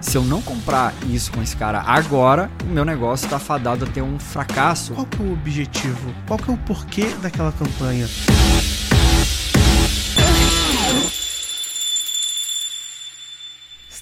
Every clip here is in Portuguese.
Se eu não comprar isso com esse cara agora, o meu negócio está fadado a ter um fracasso. Qual que é o objetivo? Qual que é o porquê daquela campanha?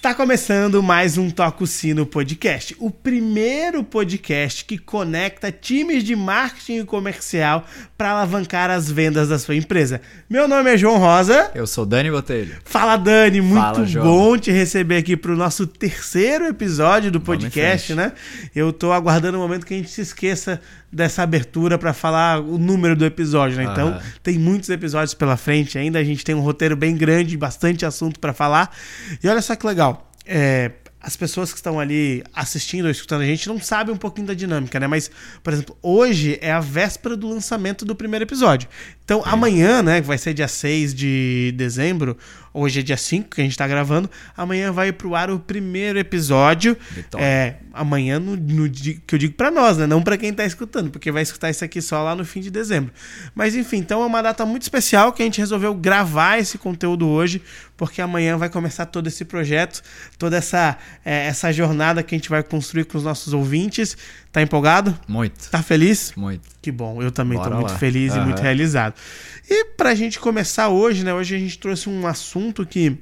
Está começando mais um Toco Sino Podcast, o primeiro podcast que conecta times de marketing e comercial para alavancar as vendas da sua empresa. Meu nome é João Rosa. Eu sou Dani Botelho. Fala Dani, muito Fala, bom te receber aqui para o nosso terceiro episódio do podcast, né? Eu tô aguardando o momento que a gente se esqueça dessa abertura para falar o número do episódio, né? Então, tem muitos episódios pela frente ainda, a gente tem um roteiro bem grande, bastante assunto para falar. E olha só que legal, é, as pessoas que estão ali assistindo ou escutando a gente não sabem um pouquinho da dinâmica, né? Mas, por exemplo, hoje é a véspera do lançamento do primeiro episódio. Então, amanhã, né, que vai ser dia 6 de dezembro, hoje é dia 5 que a gente tá gravando, amanhã vai pro ar o primeiro episódio. Vitória. É, amanhã no, no que eu digo pra nós, né? Não pra quem tá escutando, porque vai escutar isso aqui só lá no fim de dezembro. Mas enfim, então é uma data muito especial que a gente resolveu gravar esse conteúdo hoje, porque amanhã vai começar todo esse projeto, toda essa, é, essa jornada que a gente vai construir com os nossos ouvintes. Tá empolgado? Muito, Tá feliz? muito. Que bom, eu também Bora tô muito lá. feliz e Aham. muito realizado. E pra gente começar hoje, né? Hoje a gente trouxe um assunto que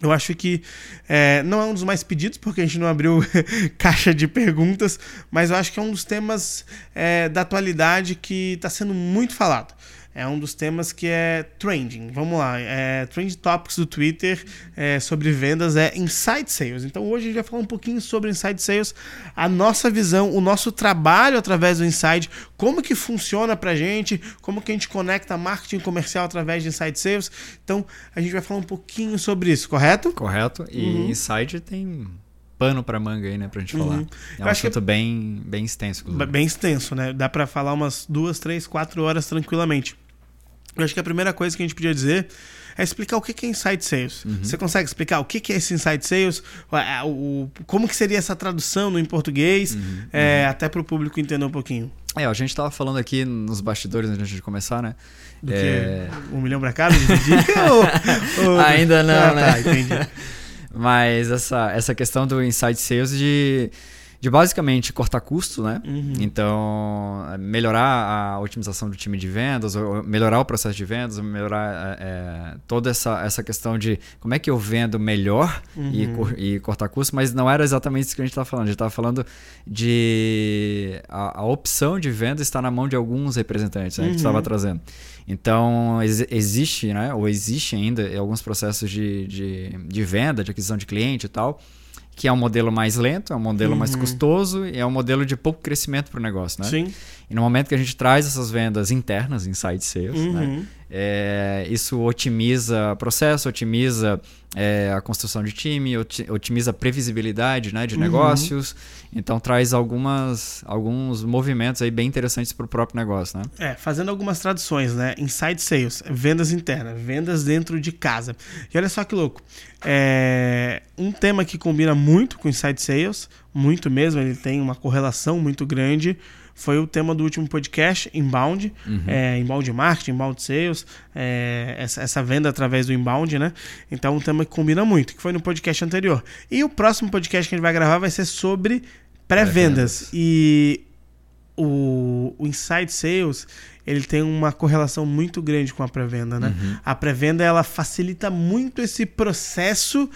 eu acho que é, não é um dos mais pedidos, porque a gente não abriu caixa de perguntas, mas eu acho que é um dos temas é, da atualidade que está sendo muito falado. É um dos temas que é trending. Vamos lá. É, trend Topics do Twitter é, sobre vendas é Inside Sales. Então hoje a gente vai falar um pouquinho sobre Inside Sales, a nossa visão, o nosso trabalho através do Inside, como que funciona pra gente, como que a gente conecta marketing comercial através de Inside Sales. Então a gente vai falar um pouquinho sobre isso, correto? Correto? E Uhum. Inside tem pano pra manga aí, né, pra gente falar. Uhum. É Eu um acho que assunto bem, bem extenso. Bem extenso, né? Dá pra falar umas duas, três, quatro horas tranquilamente. Eu acho que a primeira coisa que a gente podia dizer é explicar o que é Inside Sales. Você consegue explicar o que é esse Inside Sales? O- como que seria essa tradução no em português? É, Até para o público entender um pouquinho. É, a gente tava falando aqui nos bastidores antes de começar, né? Do É, que um milhão pra cada ou, ou- Ainda não, Ah, né? Tá, entendi. Mas essa, essa questão do inside sales de, de basicamente cortar custo, né? Uhum. Então, é, melhorar a otimização do time de vendas, melhorar o processo de vendas, melhorar é, é, toda essa, essa questão de como é que eu vendo melhor e, Uhum. cor- e cortar custo, mas não era exatamente isso que a gente estava falando. A gente estava falando de a, a opção de venda está na mão de alguns representantes né, que Uhum. estava trazendo. Então, ex- existe, né, ou existe ainda alguns processos de, de, de venda, de aquisição de cliente e tal, que é um modelo mais lento, é um modelo mais Uhum. custoso e é um modelo de pouco crescimento para o negócio, né? Sim. E no momento que a gente traz essas vendas internas, inside sales, né? Uhum. É, isso otimiza processo, otimiza é, a construção de time, oti- otimiza a previsibilidade né, de Uhum. negócios. Então traz algumas, alguns movimentos aí bem interessantes para o próprio negócio. Né? É, fazendo algumas traduções, né? Inside sales, vendas internas, vendas dentro de casa. E olha só que louco. É, um tema que combina muito com inside sales, muito mesmo, ele tem uma correlação muito grande. Foi o tema do último podcast, Inbound, é, Inbound Marketing, Inbound Sales, é, essa, essa venda através do Inbound, né? Então, um tema que combina muito, que foi no podcast anterior. E o próximo podcast que a gente vai gravar vai ser sobre pré-vendas. Pré-vendas. E o, o Inside Sales ele tem uma correlação muito grande com a pré-venda, né? A pré-venda ela facilita muito esse processo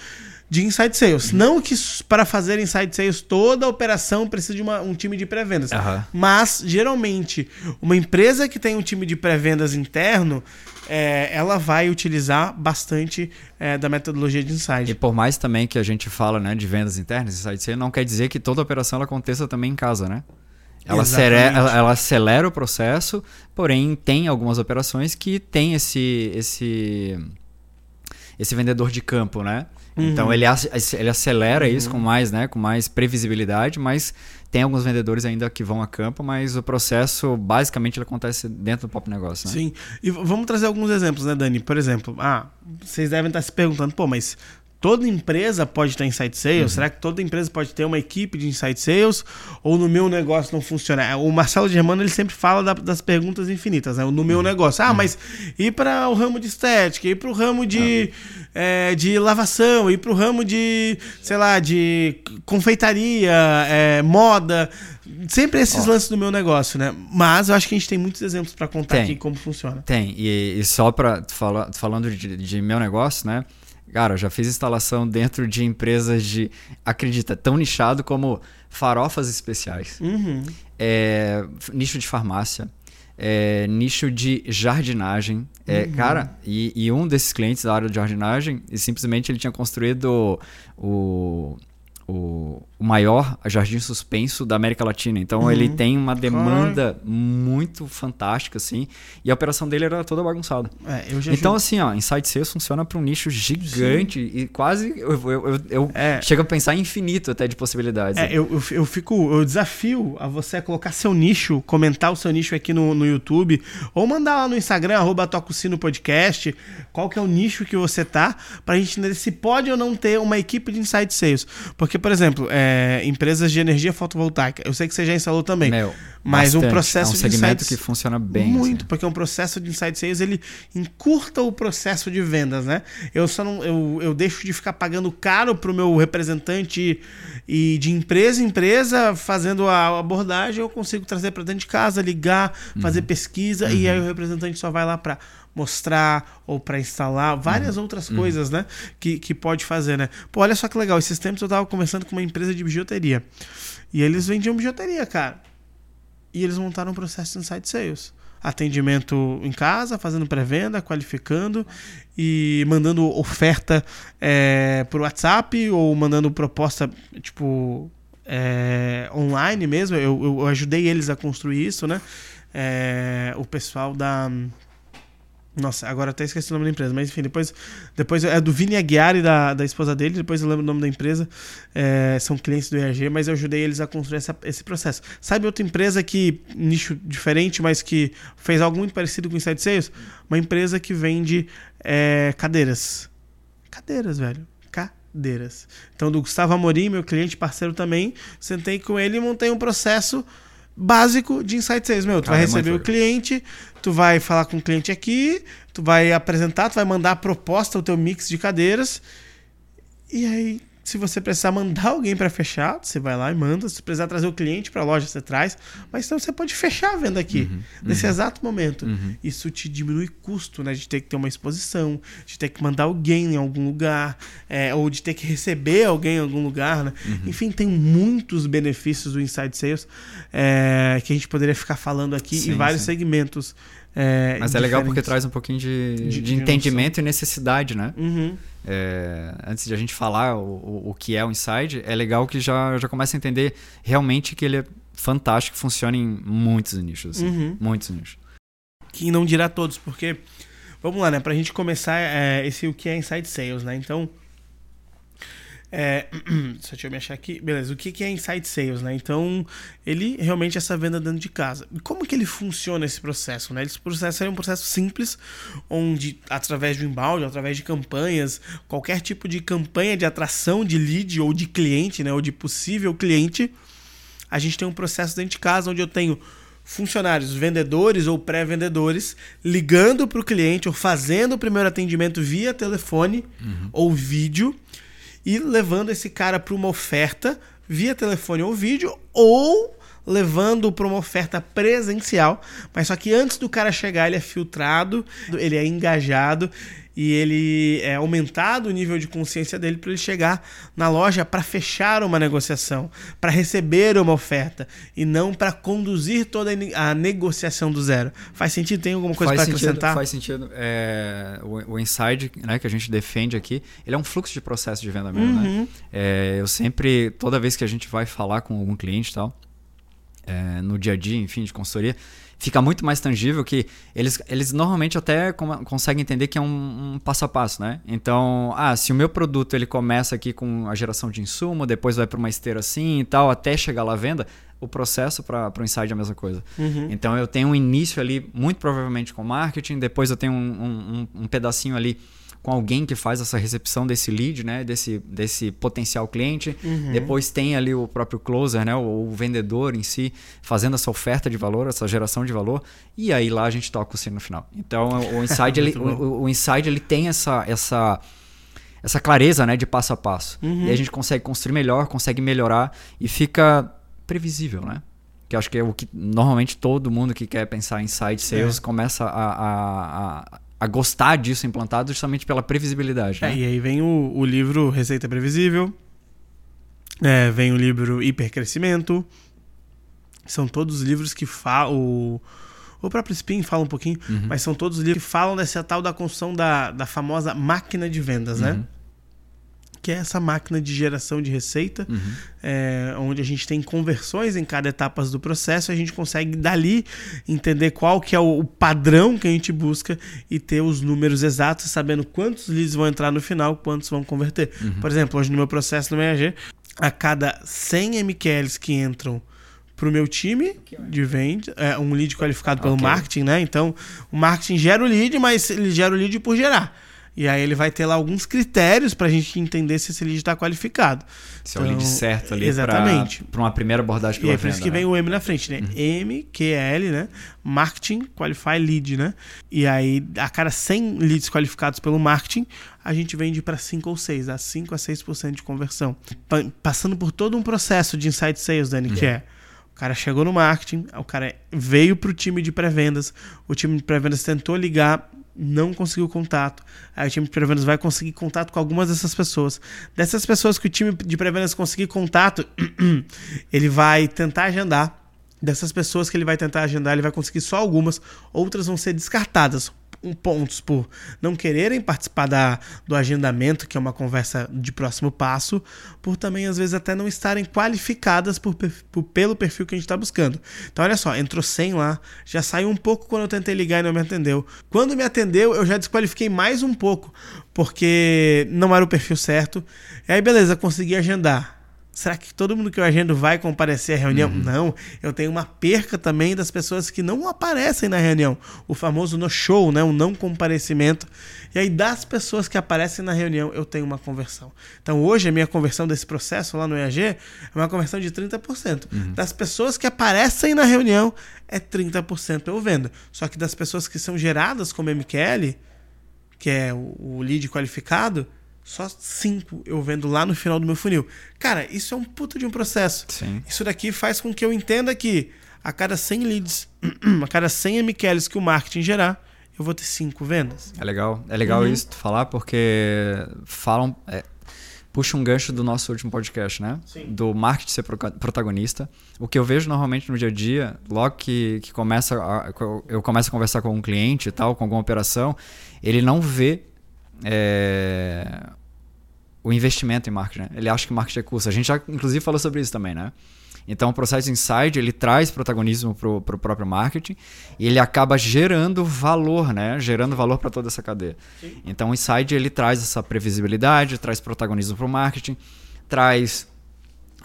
de inside sales. Não que para fazer inside sales toda a operação precisa de uma- um time de pré-vendas. Aham. Mas, geralmente, uma empresa que tem um time de pré-vendas interno, é, ela vai utilizar bastante é, da metodologia de E inside. por mais também que a gente fala né, de vendas internas, inside sales, não quer dizer que toda operação ela aconteça também em casa, né? Ela acelera, ela, ela acelera o processo, porém tem algumas operações que tem esse, esse, esse vendedor de campo, né? Então ele, ac- ele acelera isso com mais, né, com mais previsibilidade, mas tem alguns vendedores ainda que vão a campo, mas o processo basicamente ele acontece dentro do próprio negócio, né? Sim. E vamos trazer alguns exemplos, né, Dani? Por exemplo, ah, vocês devem estar se perguntando, pô, mas toda empresa pode estar inside sales? Uhum. Será que toda empresa pode ter uma equipe de inside sales? Ou no meu negócio não funciona? O Marcelo Germano ele sempre fala da, das perguntas infinitas, né? No meu uhum. negócio. Ah, uhum. mas ir para o ramo de estética, ir para o ramo de, é, de lavação, ir para o ramo de, sei lá, de confeitaria, é, moda. Sempre esses lances do meu negócio, né? Mas eu acho que a gente tem muitos exemplos para contar tem, aqui como funciona. Tem. E, e só para falando de, de meu negócio, né? Cara, eu já fiz instalação dentro de empresas de, acredita, tão nichado como farofas especiais, uhum. é, nicho de farmácia, é, nicho de jardinagem. É, uhum. Cara, e, e, um desses clientes da área de jardinagem, simplesmente ele tinha construído o, o, maior jardim suspenso da América Latina. Então uhum. ele tem uma demanda muito fantástica, assim. E a operação dele era toda bagunçada. É, então, assim, ó, Inside Sales funciona para um nicho gigante Sim. e quase eu, eu, eu, eu é. chego a pensar infinito até de possibilidades. É, eu, eu, eu, fico, eu desafio a você a colocar seu nicho, comentar o seu nicho aqui no, no YouTube, ou mandar lá no Instagram, arroba Tococino Podcast, qual que é o nicho que você tá, pra gente entender se pode ou não ter uma equipe de Inside Sales. Porque, por exemplo, é, é, empresas de energia fotovoltaica. Eu sei que você já instalou também. Meu, mas bastante. um processo é um segmento que funciona bem. Muito, assim. porque um processo de inside sales ele encurta o processo de vendas, né? Eu só não eu, eu deixo de ficar pagando caro para o meu representante e de empresa em empresa fazendo a abordagem, eu consigo trazer para dentro de casa, ligar, fazer uhum. pesquisa uhum. e aí o representante só vai lá para mostrar ou para instalar, várias uhum. outras uhum. coisas, né? Que, que pode fazer, né? Pô, olha só que legal. Esses tempos eu tava conversando com uma empresa de bijuteria. E eles vendiam bijuteria, cara. E eles montaram um processo de inside sales. Atendimento em casa, fazendo pré-venda, qualificando e mandando oferta é, por WhatsApp ou mandando proposta, tipo, é, online mesmo. Eu, eu, ajudei eles a construir isso, né? É, o pessoal da nossa, agora até esqueci o nome da empresa, mas enfim, depois, depois é do Vini Aguiar e da, da esposa dele, depois eu lembro o nome da empresa, é, são clientes do ERG, mas eu ajudei eles a construir essa, esse processo. Sabe outra empresa que, nicho diferente, mas que fez algo muito parecido com o Inside Sales? Uma empresa que vende é, cadeiras. Cadeiras, velho. Cadeiras. Então, do Gustavo Amorim, meu cliente parceiro também, sentei com ele e montei um processo básico de Insight Sales. Meu, tu Cara, vai é receber é o cliente, tu vai falar com o cliente aqui, tu vai apresentar, tu vai mandar a proposta, o teu mix de cadeiras. E aí se você precisar mandar alguém para fechar, você vai lá e manda. Se precisar trazer o cliente para a loja, você traz. Mas então você pode fechar a venda aqui, uhum, nesse uhum. exato momento. Uhum. Isso te diminui custo, né? De ter que ter uma exposição, de ter que mandar alguém em algum lugar, é, ou de ter que receber alguém em algum lugar, né? Uhum. Enfim, tem muitos benefícios do Inside Sales é, que a gente poderia ficar falando aqui sim, em vários sim. segmentos. É, Mas é legal porque traz um pouquinho de, de, de entendimento e necessidade, né? Uhum. É, antes de a gente falar o, o, que é o Inside, é legal que já, já começa a entender realmente que ele é fantástico, funciona em muitos nichos. Assim, uhum. Muitos nichos. Que não dirá todos, porque. Vamos lá, né? Pra gente começar é, esse o que é Inside Sales, né? Então, é, só deixa eu me achar aqui. Beleza, o que, que é Inside Sales, né? Então, ele realmente é essa venda dentro de casa. E como que ele funciona esse processo, né? Esse processo é um processo simples, onde através de um embalde, através de campanhas, qualquer tipo de campanha de atração de lead ou de cliente, né? Ou de possível cliente, a gente tem um processo dentro de casa onde eu tenho funcionários, vendedores ou pré-vendedores, ligando para o cliente ou fazendo o primeiro atendimento via telefone uhum. ou vídeo e levando esse cara para uma oferta via telefone ou vídeo ou levando para uma oferta presencial, mas só que antes do cara chegar ele é filtrado, ele é engajado e ele é aumentado o nível de consciência dele para ele chegar na loja para fechar uma negociação, para receber uma oferta e não para conduzir toda a negociação do zero. Faz sentido? Tem alguma coisa para acrescentar? Faz sentido. É, o, o inside né, que a gente defende aqui, ele é um fluxo de processo de venda mesmo. Né? Uhum. Né? É, eu sempre, toda vez que a gente vai falar com algum cliente e tal, é, no dia a dia, enfim, de consultoria, fica muito mais tangível que eles, eles normalmente até conseguem entender que é um, um, passo a passo, né? Então, ah, se o meu produto ele começa aqui com a geração de insumo, depois vai para uma esteira assim e tal, até chegar lá à venda, o processo para o inside é a mesma coisa. Uhum. Então, eu tenho um início ali, muito provavelmente com marketing, depois eu tenho um, um, um pedacinho ali com alguém que faz essa recepção desse lead, né? Desse, desse potencial cliente. Uhum. Depois tem ali o próprio closer, né? O, o, vendedor em si, fazendo essa oferta de valor, essa geração de valor. E aí lá a gente toca o sino no final. Então o Inside, ele, o, o Inside ele tem essa, essa, essa clareza né? de passo a passo. Uhum. E a gente consegue construir melhor, consegue melhorar e fica previsível, né? que acho que é o que normalmente todo mundo que quer pensar em site sales é. começa a, a, a, a, gostar disso implantado justamente pela previsibilidade. É, né? e aí vem o, o livro Receita Previsível, é, vem o livro Hipercrescimento, são todos livros que falam. O, o próprio Spin fala um pouquinho, uhum. mas são todos livros que falam dessa tal da construção da, da famosa máquina de vendas, né? uhum. Que é essa máquina de geração de receita, uhum. é, onde a gente tem conversões em cada etapa do processo, a gente consegue dali entender qual que é o, padrão que a gente busca e ter os números exatos, sabendo quantos leads vão entrar no final, quantos vão converter. Uhum. Por exemplo, hoje no meu processo no MAG, a cada 100 MQLs que entram para o meu time de venda, é um lead qualificado pelo okay. marketing, né? Então, o marketing gera o lead, mas ele gera o lead por gerar. E aí ele vai ter lá alguns critérios para a gente entender se esse lead está qualificado. Se então, é o lead então, certo ali exatamente para uma primeira abordagem pela E é por isso que né? vem o M na frente, né? Uhum. L né? Marketing Qualify Lead, né? E aí, a cada 100 leads qualificados pelo marketing, a gente vende para 5 ou 6, a 5 a 6% de conversão. Passando por todo um processo de inside sales, Dani, uhum. que é o cara chegou no marketing, o cara veio para o time de pré-vendas, o time de pré-vendas tentou ligar não conseguiu contato. Aí o time de pré-vendas vai conseguir contato com algumas dessas pessoas. Dessas pessoas que o time de pré-vendas conseguir contato, ele vai tentar agendar. Dessas pessoas que ele vai tentar agendar, ele vai conseguir só algumas, outras vão ser descartadas pontos por não quererem participar da, do agendamento, que é uma conversa de próximo passo, por também às vezes até não estarem qualificadas por, por pelo perfil que a gente está buscando. Então olha só, entrou 100 lá, já saiu um pouco quando eu tentei ligar e não me atendeu. Quando me atendeu, eu já desqualifiquei mais um pouco, porque não era o perfil certo. E aí beleza, consegui agendar Será que todo mundo que eu agendo vai comparecer à reunião? Uhum. Não. Eu tenho uma perca também das pessoas que não aparecem na reunião. O famoso no show, né? o não comparecimento. E aí, das pessoas que aparecem na reunião, eu tenho uma conversão. Então, hoje, a minha conversão desse processo lá no EAG é uma conversão de 30%. Uhum. Das pessoas que aparecem na reunião, é 30% eu vendo. Só que das pessoas que são geradas como MQL, que é o, o lead qualificado, só cinco eu vendo lá no final do meu funil. Cara, isso é um puto de um processo. Sim. Isso daqui faz com que eu entenda que a cada 100 leads, a cada 100 MQLs que o marketing gerar, eu vou ter cinco vendas. É legal. É legal uhum. isso tu falar, porque falam. É, puxa um gancho do nosso último podcast, né? Sim. Do marketing ser protagonista. O que eu vejo normalmente no dia a dia, logo que, que começa a, eu começo a conversar com um cliente e tal, com alguma operação, ele não vê é, o investimento em marketing. Né? Ele acha que marketing é custo. A gente já, inclusive, falou sobre isso também, né? Então, o processo Inside ele traz protagonismo para o próprio marketing e ele acaba gerando valor, né? Gerando valor para toda essa cadeia. Sim. Então, o Inside ele traz essa previsibilidade, traz protagonismo para o marketing, traz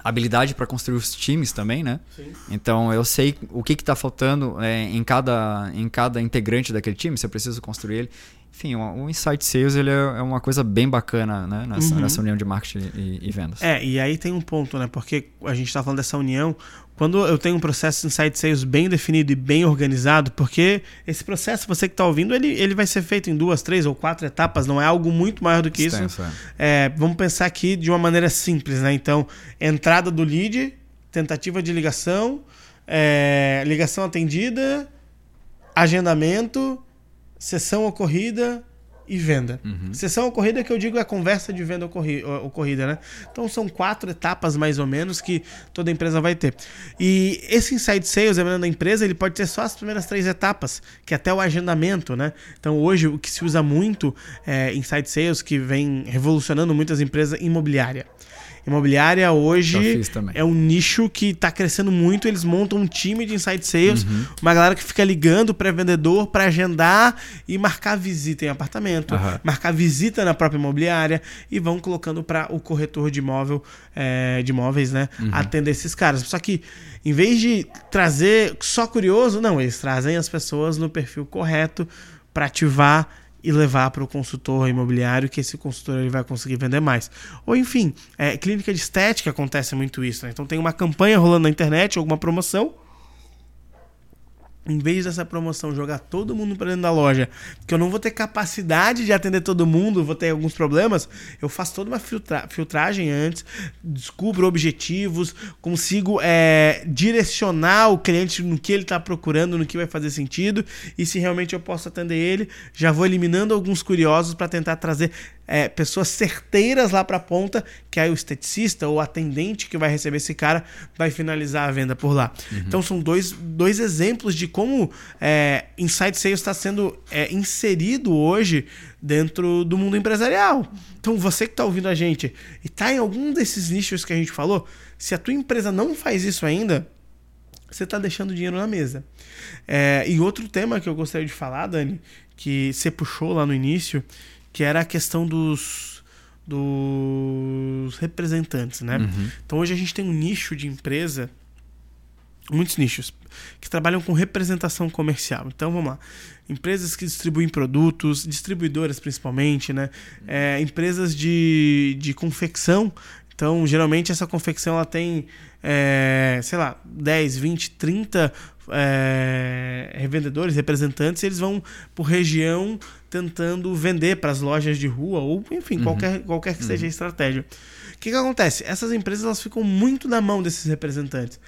habilidade para construir os times também, né? Sim. Então eu sei o que está faltando é, em, cada, em cada integrante daquele time, se eu preciso construir ele. Enfim, o, o Insight Sales ele é, é uma coisa bem bacana né? nessa, uhum. nessa união de marketing e, e, vendas. É, e aí tem um ponto, né? Porque a gente está falando dessa união. Quando eu tenho um processo de Insight Sales bem definido e bem organizado, porque esse processo, você que está ouvindo, ele, ele vai ser feito em duas, três ou quatro etapas, não é algo muito maior do que Extenso, isso. É. É, vamos pensar aqui de uma maneira simples, né? Então, entrada do lead, tentativa de ligação, é, ligação atendida, agendamento, sessão ocorrida e venda. Uhum. Sessão ocorrida que eu digo é a conversa de venda ocorri ocorrida, né? Então são quatro etapas mais ou menos que toda empresa vai ter. E esse inside sales, dependendo da empresa, ele pode ter só as primeiras três etapas, que é até o agendamento, né? Então hoje o que se usa muito é inside sales, que vem revolucionando muitas empresas imobiliária. Imobiliária hoje é um nicho que está crescendo muito. Eles montam um time de inside sales, uhum. uma galera que fica ligando para vendedor para agendar e marcar visita em apartamento, uhum. marcar visita na própria imobiliária e vão colocando para o corretor de imóvel, é, de imóveis, né, uhum. atender esses caras. Só que em vez de trazer só curioso, não, eles trazem as pessoas no perfil correto para ativar e levar para o consultor imobiliário que esse consultor ele vai conseguir vender mais. Ou enfim, é, clínica de estética acontece muito isso. Né? Então tem uma campanha rolando na internet, alguma promoção em vez dessa promoção jogar todo mundo para dentro da loja, que eu não vou ter capacidade de atender todo mundo, vou ter alguns problemas, eu faço toda uma filtra filtragem antes, descubro objetivos, consigo é, direcionar o cliente no que ele está procurando, no que vai fazer sentido, e se realmente eu posso atender ele, já vou eliminando alguns curiosos para tentar trazer é, pessoas certeiras lá para a ponta, que aí o esteticista ou atendente que vai receber esse cara vai finalizar a venda por lá. Uhum. Então são dois, dois exemplos de como é, Insight Sales está sendo é, inserido hoje dentro do mundo empresarial. Então você que está ouvindo a gente e está em algum desses nichos que a gente falou, se a tua empresa não faz isso ainda, você está deixando dinheiro na mesa. É, e outro tema que eu gostaria de falar, Dani, que você puxou lá no início, que era a questão dos, dos representantes, né? Uhum. Então hoje a gente tem um nicho de empresa, muitos nichos, que trabalham com representação comercial. Então vamos lá. Empresas que distribuem produtos, distribuidoras principalmente, né? É, empresas de, de confecção. Então, geralmente essa confecção ela tem, é, sei lá, 10, 20, 30 é, revendedores, representantes, eles vão por região tentando vender para as lojas de rua ou, enfim, uhum. qualquer, qualquer que uhum. seja a estratégia. O que, que acontece? Essas empresas elas ficam muito na mão desses representantes.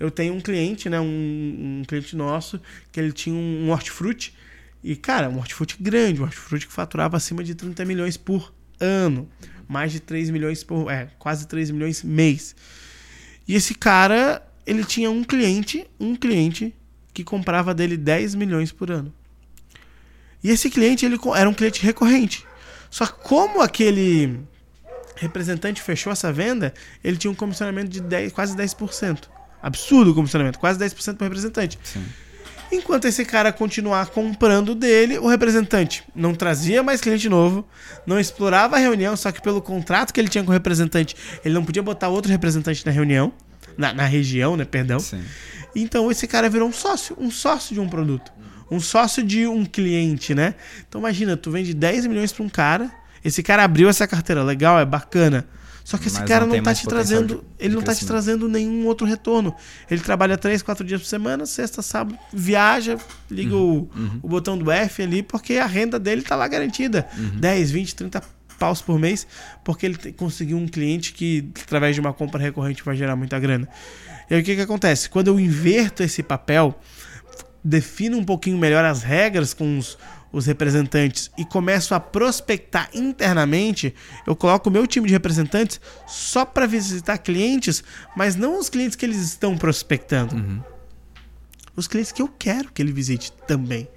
Eu tenho um cliente, né, um, um cliente nosso, que ele tinha um hortifruti, e, cara, um hortifruti grande, um hortifruti que faturava acima de 30 milhões por ano. Mais de 3 milhões por. É, quase 3 milhões mês. E esse cara, ele tinha um cliente, um cliente que comprava dele 10 milhões por ano. E esse cliente ele era um cliente recorrente. Só que como aquele representante fechou essa venda, ele tinha um comissionamento de 10, quase 10%. Absurdo o comissionamento, quase 10% para representante. Sim. Enquanto esse cara continuar comprando dele, o representante não trazia mais cliente novo, não explorava a reunião, só que pelo contrato que ele tinha com o representante, ele não podia botar outro representante na reunião na, na região, né? Perdão. Sim. Então esse cara virou um sócio, um sócio de um produto. Um sócio de um cliente, né? Então imagina, tu vende 10 milhões para um cara, esse cara abriu essa carteira, legal, é bacana. Só que esse Mas cara não, não tá te trazendo, de, ele não tá te trazendo nenhum outro retorno. Ele trabalha 3, 4 dias por semana, sexta, sábado, viaja, liga uhum, o, uhum. o botão do F ali, porque a renda dele tá lá garantida. Uhum. 10, 20, 30 paus por mês, porque ele conseguiu um cliente que, através de uma compra recorrente, vai gerar muita grana. E aí o que, que acontece? Quando eu inverto esse papel, defino um pouquinho melhor as regras com os, os representantes e começo a prospectar internamente, eu coloco o meu time de representantes só para visitar clientes, mas não os clientes que eles estão prospectando. Uhum. Os clientes que eu quero que ele visite também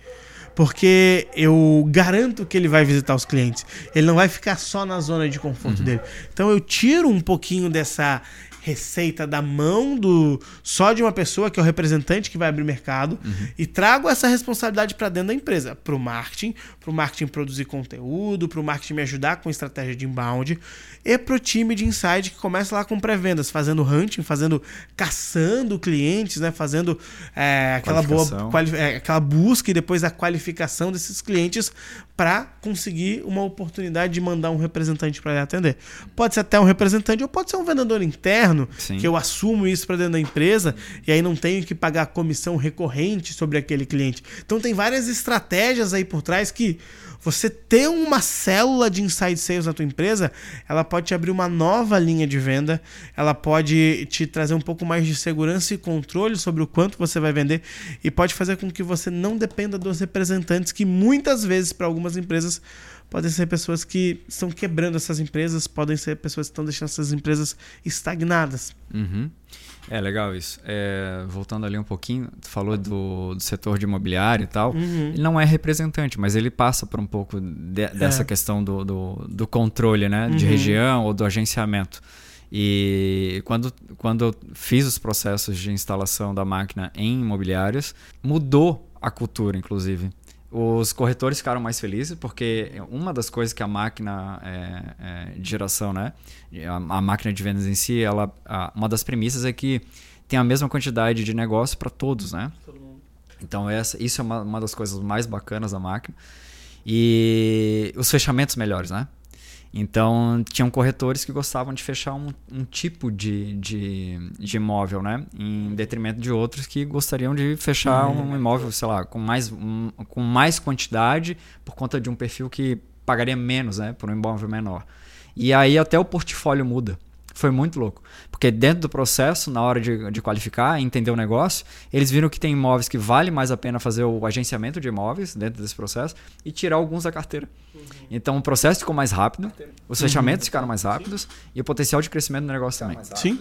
porque eu garanto que ele vai visitar os clientes. Ele não vai ficar só na zona de conforto uhum. dele. Então eu tiro um pouquinho dessa receita da mão do só de uma pessoa que é o representante que vai abrir mercado uhum. e trago essa responsabilidade para dentro da empresa, para o marketing, para o marketing produzir conteúdo, para o marketing me ajudar com estratégia de inbound e para o time de inside que começa lá com pré-vendas, fazendo hunting, fazendo caçando clientes, né, fazendo é, aquela boa é, aquela busca e depois a qualificação desses clientes para conseguir uma oportunidade de mandar um representante para atender. Pode ser até um representante ou pode ser um vendedor interno, Sim. que eu assumo isso para dentro da empresa e aí não tenho que pagar comissão recorrente sobre aquele cliente. Então tem várias estratégias aí por trás que você ter uma célula de inside sales na tua empresa, ela pode te abrir uma nova linha de venda, ela pode te trazer um pouco mais de segurança e controle sobre o quanto você vai vender e pode fazer com que você não dependa dos representantes que muitas vezes para algumas empresas podem ser pessoas que estão quebrando essas empresas, podem ser pessoas que estão deixando essas empresas estagnadas. Uhum. É legal isso. É, voltando ali um pouquinho, tu falou do, do setor de imobiliário e tal. Uhum. Ele não é representante, mas ele passa por um pouco de, dessa é. questão do, do, do, controle né, uhum. de região ou do agenciamento. E quando, quando eu fiz os processos de instalação da máquina em imobiliários, mudou a cultura, inclusive. Os corretores ficaram mais felizes porque uma das coisas que a máquina é, é, de geração, né, a, a, máquina de vendas em si, ela, a, uma das premissas é que tem a mesma quantidade de negócio para todos, né? Então essa, isso é uma, uma das coisas mais bacanas da máquina. E os fechamentos melhores, né? Então, tinham corretores que gostavam de fechar um, um tipo de, de, de, imóvel, né? Em detrimento de outros que gostariam de fechar uhum. um imóvel, sei lá, com mais, um, com mais quantidade por conta de um perfil que pagaria menos, né? Por um imóvel menor. E aí até o portfólio muda. Foi muito louco. Porque dentro do processo, na hora de, de qualificar, entender o negócio, eles viram que tem imóveis que vale mais a pena fazer o agenciamento de imóveis dentro desse processo e tirar alguns da carteira. Uhum. Então o processo ficou mais rápido, os fechamentos uhum. ficaram mais rápidos Sim. e o potencial de crescimento do negócio também. Sim.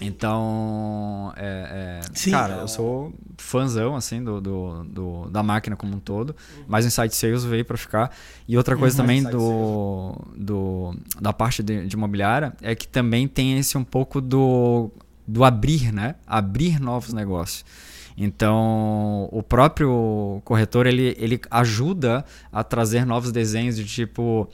Então, é, é, cara, eu sou fãzão assim do, do, do, da máquina como um todo, uhum. mas o Insight Sales veio para ficar. E outra coisa uhum. também do, do, da parte de, de imobiliária é que também tem esse um pouco do, do abrir, né? Abrir novos negócios. Então, o próprio corretor ele, ele ajuda a trazer novos desenhos de tipo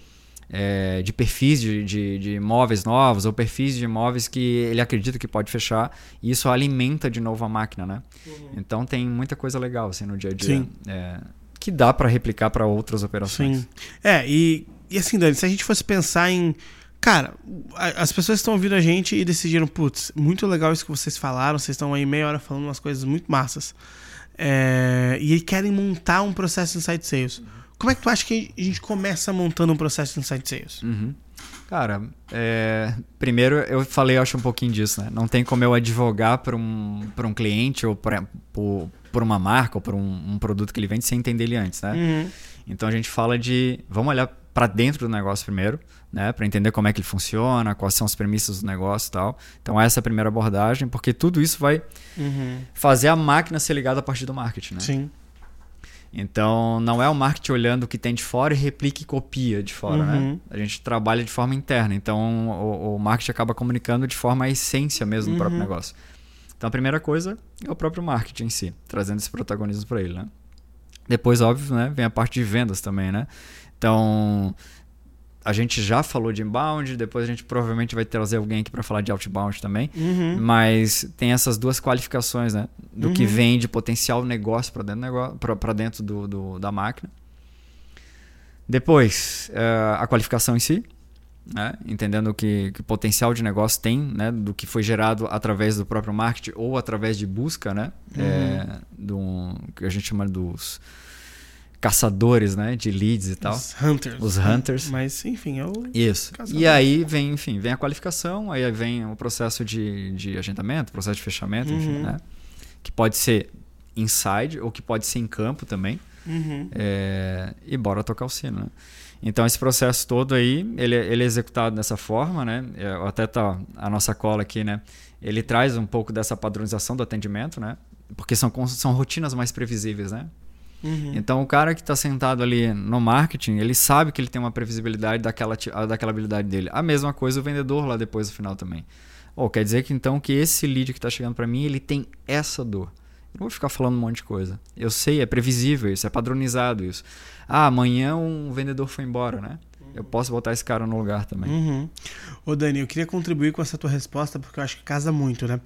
é, de perfis de, de, de, imóveis novos ou perfis de imóveis que ele acredita que pode fechar e isso alimenta de novo a máquina, né? Uhum. Então tem muita coisa legal assim no dia a dia é, que dá para replicar para outras operações. Sim. É e, e assim, Dani, se a gente fosse pensar em Cara, as pessoas estão ouvindo a gente e decidiram, putz, muito legal isso que vocês falaram, vocês estão aí meia hora falando umas coisas muito massas. É, e querem montar um processo de site sales. Uhum. Como é que tu acha que a gente começa montando um processo de insight sales? Uhum. Cara, é, primeiro eu falei, eu acho um pouquinho disso, né? Não tem como eu advogar para um, um cliente ou por, por uma marca ou por um, um, produto que ele vende sem entender ele antes, né? Uhum. Então a gente fala de, vamos olhar para dentro do negócio primeiro, né? Para entender como é que ele funciona, quais são as premissas do negócio e tal. Então essa é a primeira abordagem, porque tudo isso vai uhum. fazer a máquina ser ligada a partir do marketing, né? Sim. Então, não é o marketing olhando o que tem de fora e replica e copia de fora, né? uhum. né? A gente trabalha de forma interna. Então, o, o marketing acaba comunicando de forma a essência mesmo uhum. do próprio negócio. Então, a primeira coisa é o próprio marketing em si, trazendo esse protagonismo para ele, né? Depois, óbvio, né, vem a parte de vendas também, né? Então, a gente já falou de inbound, depois a gente provavelmente vai trazer alguém aqui para falar de outbound também. Uhum. Mas tem essas duas qualificações, né? Do uhum. que vem de potencial negócio para dentro, negócio, pra, dentro do, do, da máquina. Depois, uh, a qualificação em si, né? entendendo que, que potencial de negócio tem, né? do que foi gerado através do próprio marketing ou através de busca, né? Uhum. É, do, que a gente chama dos caçadores, né, de leads e tal. Os hunters. Os hunters. Mas, enfim, é o Isso. Caçador. E aí vem, enfim, vem a qualificação, aí vem o processo de, de agendamento, processo de fechamento, uhum. enfim, né? Que pode ser inside ou que pode ser em campo também. Uhum. É, e bora tocar o sino, né? Então esse processo todo aí, ele, ele é executado dessa forma, né? É, até tá a nossa cola aqui, né? Ele traz um pouco dessa padronização do atendimento, né? Porque são, são rotinas mais previsíveis, né? Uhum. Então, o cara que está sentado ali no marketing, ele sabe que ele tem uma previsibilidade daquela, daquela habilidade dele. A mesma coisa o vendedor lá depois do final também. Oh, quer dizer que então que esse lead que está chegando para mim, ele tem essa dor. Eu não vou ficar falando um monte de coisa. Eu sei, é previsível isso, é padronizado isso. Ah, amanhã um vendedor foi embora, né? Eu posso botar esse cara no lugar também. Uhum. Ô Dani, eu queria contribuir com essa tua resposta porque eu acho que casa muito, né?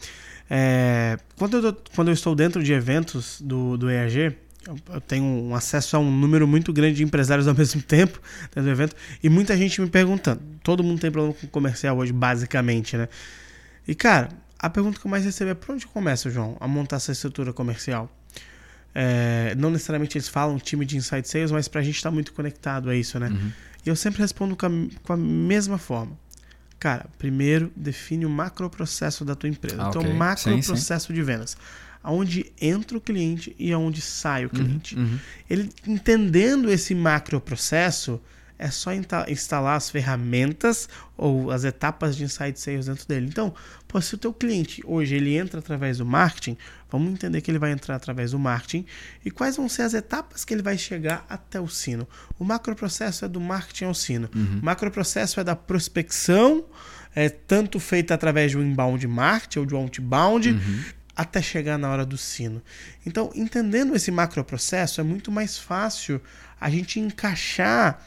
É, quando, eu, quando eu estou dentro de eventos do, do EAG, eu tenho um acesso a um número muito grande de empresários ao mesmo tempo dentro do evento e muita gente me perguntando. Todo mundo tem problema com comercial hoje, basicamente, né? E cara, a pergunta que eu mais recebo é por onde começa, João, a montar essa estrutura comercial? É, não necessariamente eles falam time de inside sales, mas pra gente estar tá muito conectado a isso, né? Uhum. E eu sempre respondo com a, com a, mesma forma. Cara, primeiro define o macroprocesso da tua empresa. Ah, então, okay. macroprocesso de vendas aonde entra o cliente e aonde sai o uhum, cliente. Uhum, uhum. Ele entendendo esse macro processo, é só instalar as ferramentas ou as etapas de insight sales dentro dele. Então, pô, se o teu cliente hoje ele entra através do marketing, vamos entender que ele vai entrar através do marketing e quais vão ser as etapas que ele vai chegar até o sino. O macro processo é do marketing ao sino. Uhum. O macro processo é da prospecção, é tanto feita através do inbound marketing ou do outbound, uhum até chegar na hora do sino. Então, entendendo esse macroprocesso, é muito mais fácil a gente encaixar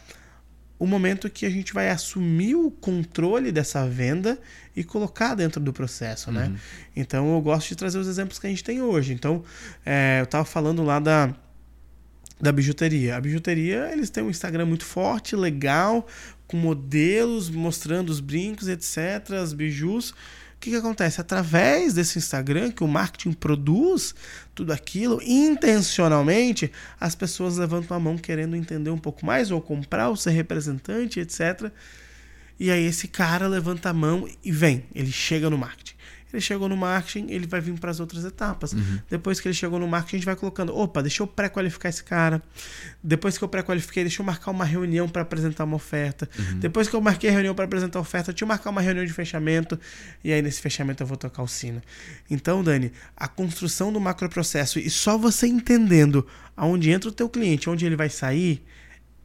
o momento que a gente vai assumir o controle dessa venda e colocar dentro do processo, né? Uhum. Então, eu gosto de trazer os exemplos que a gente tem hoje. Então, é, eu estava falando lá da Da bijuteria. A bijuteria, eles têm um Instagram muito forte, legal, com modelos mostrando os brincos, etc., as bijus. Que, que acontece? Através desse Instagram, que o marketing produz tudo aquilo, intencionalmente, as pessoas levantam a mão querendo entender um pouco mais, ou comprar, ou ser representante, etc. E aí esse cara levanta a mão e vem, ele chega no marketing. Ele chegou no marketing, ele vai vir para as outras etapas. Uhum. Depois que ele chegou no marketing, a gente vai colocando: opa, deixa eu pré-qualificar esse cara. Depois que eu pré-qualifiquei, deixa eu marcar uma reunião para apresentar uma oferta. Uhum. Depois que eu marquei a reunião para apresentar a oferta, deixa eu marcar uma reunião de fechamento. E aí, nesse fechamento, eu vou tocar o sino. Então, Dani, a construção do macroprocesso e só você entendendo aonde entra o teu cliente, onde ele vai sair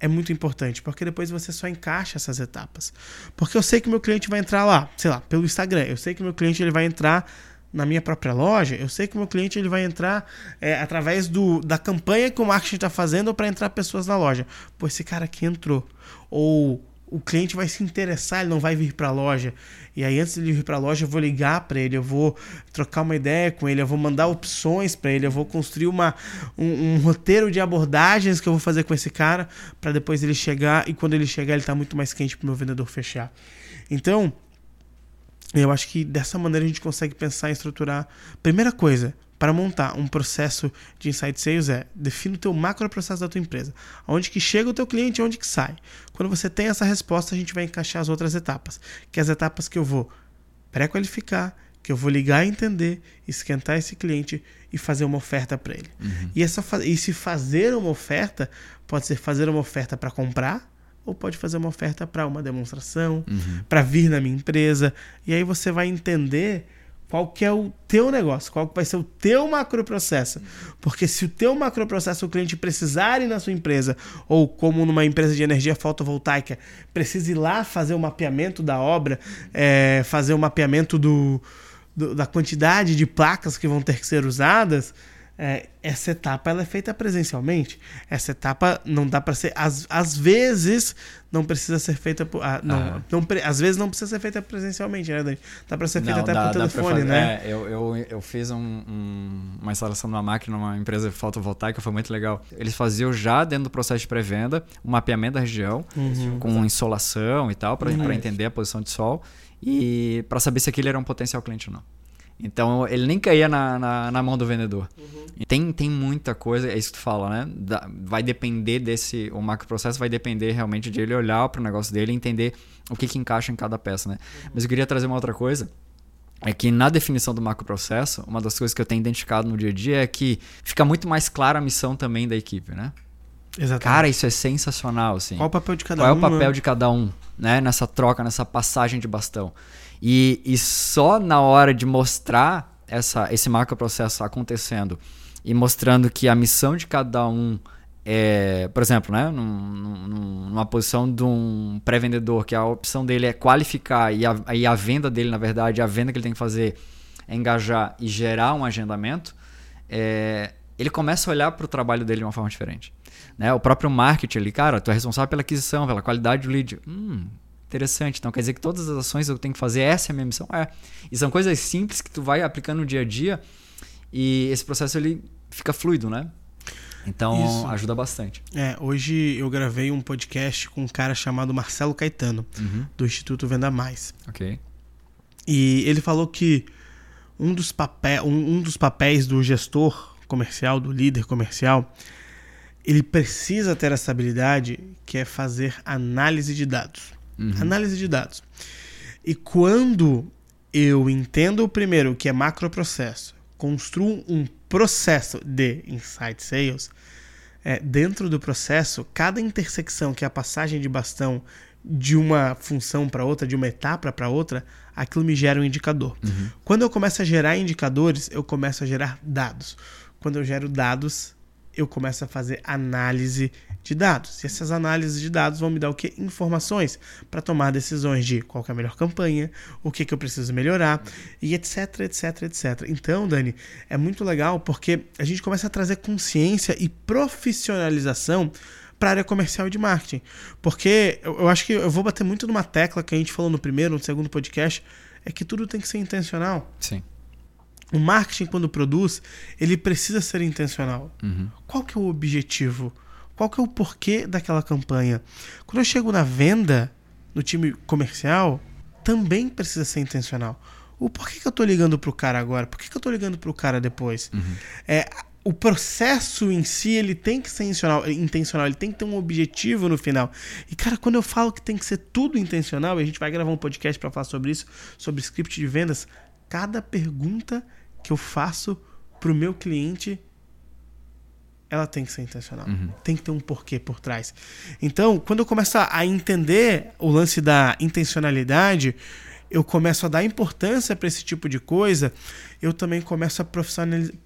é muito importante, porque depois você só encaixa essas etapas. Porque eu sei que meu cliente vai entrar lá, sei lá, pelo Instagram. Eu sei que meu cliente ele vai entrar na minha própria loja. Eu sei que meu cliente ele vai entrar é, através do, da campanha que o marketing está fazendo para entrar pessoas na loja. Pô, esse cara aqui entrou. Ou o cliente vai se interessar, ele não vai vir para a loja. E aí, antes de vir para a loja, eu vou ligar para ele, eu vou trocar uma ideia com ele, eu vou mandar opções para ele, eu vou construir uma, um, um, roteiro de abordagens que eu vou fazer com esse cara, para depois ele chegar. E quando ele chegar, ele está muito mais quente para o meu vendedor fechar. Então, eu acho que dessa maneira a gente consegue pensar em estruturar. Primeira coisa, para montar um processo de insight sales é define o teu macro processo da tua empresa. Onde que chega o teu cliente e onde que sai. Quando você tem essa resposta, a gente vai encaixar as outras etapas, que é as etapas que eu vou pré-qualificar, que eu vou ligar e entender, esquentar esse cliente e fazer uma oferta para ele. Uhum. E, essa, e se fazer uma oferta, pode ser fazer uma oferta para comprar, ou pode fazer uma oferta para uma demonstração, uhum. para vir na minha empresa. E aí você vai entender qual que é o teu negócio, qual que vai ser o teu macroprocesso. Porque se o teu macroprocesso o cliente precisar ir na sua empresa, ou como numa empresa de energia fotovoltaica, precisa ir lá fazer o mapeamento da obra, é, fazer o mapeamento do, do, da quantidade de placas que vão ter que ser usadas, é, essa etapa ela é feita presencialmente. Essa etapa não dá para ser. Às, às vezes não precisa ser feita por. Ah, não, ah. não, às vezes não precisa ser feita presencialmente, né, Dani? Dá para ser feita não, até dá, por telefone, né? É, eu, eu, eu fiz um, um, uma instalação de uma máquina numa empresa fotovoltaica, foi muito legal. Eles faziam já dentro do processo de pré-venda um mapeamento da região, uhum. com insolação e tal, para uhum. entender a posição de sol e para saber se aquele era um potencial cliente ou não. Então ele nem caía na, na, na mão do vendedor. Uhum. Tem, tem muita coisa, é isso que tu fala, né? Da, vai depender desse. O macroprocesso vai depender realmente de ele olhar para o negócio dele e entender o que, que encaixa em cada peça, né? Uhum. Mas eu queria trazer uma outra coisa. É que na definição do macroprocesso, uma das coisas que eu tenho identificado no dia a dia é que fica muito mais clara a missão também da equipe, né? Exatamente. Cara, isso é sensacional, assim. Qual o papel de cada Qual um? Qual é o papel né? de cada um, né? Nessa troca, nessa passagem de bastão. E, e só na hora de mostrar essa, esse macroprocesso acontecendo e mostrando que a missão de cada um é, por exemplo, né, num, numa posição de um pré-vendedor, que a opção dele é qualificar e a, e a venda dele, na verdade, a venda que ele tem que fazer é engajar e gerar um agendamento, é, ele começa a olhar para o trabalho dele de uma forma diferente. Né? O próprio marketing cara, tu é responsável pela aquisição, pela qualidade do lead. Hum, Interessante. Então quer dizer que todas as ações eu tenho que fazer, essa é a minha missão? É. E são coisas simples que tu vai aplicando no dia a dia e esse processo ele fica fluido, né? Então Isso. ajuda bastante. É, hoje eu gravei um podcast com um cara chamado Marcelo Caetano, uhum. do Instituto Venda Mais. Ok. E ele falou que um dos, papel, um, um dos papéis do gestor comercial, do líder comercial, ele precisa ter essa habilidade que é fazer análise de dados. Uhum. Análise de dados. E quando eu entendo o primeiro, que é macroprocesso, construo um processo de insight sales, é, dentro do processo, cada intersecção, que é a passagem de bastão de uma função para outra, de uma etapa para outra, aquilo me gera um indicador. Uhum. Quando eu começo a gerar indicadores, eu começo a gerar dados. Quando eu gero dados, eu começo a fazer análise de dados. E essas análises de dados vão me dar o que? Informações para tomar decisões de qual é a melhor campanha, o que, que eu preciso melhorar, e etc, etc, etc. Então, Dani, é muito legal porque a gente começa a trazer consciência e profissionalização para a área comercial e de marketing. Porque eu, eu acho que eu vou bater muito numa tecla que a gente falou no primeiro, no segundo podcast, é que tudo tem que ser intencional. Sim. O marketing, quando produz, ele precisa ser intencional. Uhum. Qual que é o objetivo? Qual que é o porquê daquela campanha? Quando eu chego na venda, no time comercial, também precisa ser intencional. O porquê que eu tô ligando pro cara agora? Por que, que eu tô ligando pro cara depois? Uhum. É, o processo em si, ele tem que ser intencional, intencional, ele tem que ter um objetivo no final. E, cara, quando eu falo que tem que ser tudo intencional, e a gente vai gravar um podcast para falar sobre isso, sobre script de vendas, cada pergunta que eu faço pro meu cliente ela tem que ser intencional. Uhum. Tem que ter um porquê por trás. Então, quando eu começo a entender o lance da intencionalidade, eu começo a dar importância para esse tipo de coisa, eu também começo a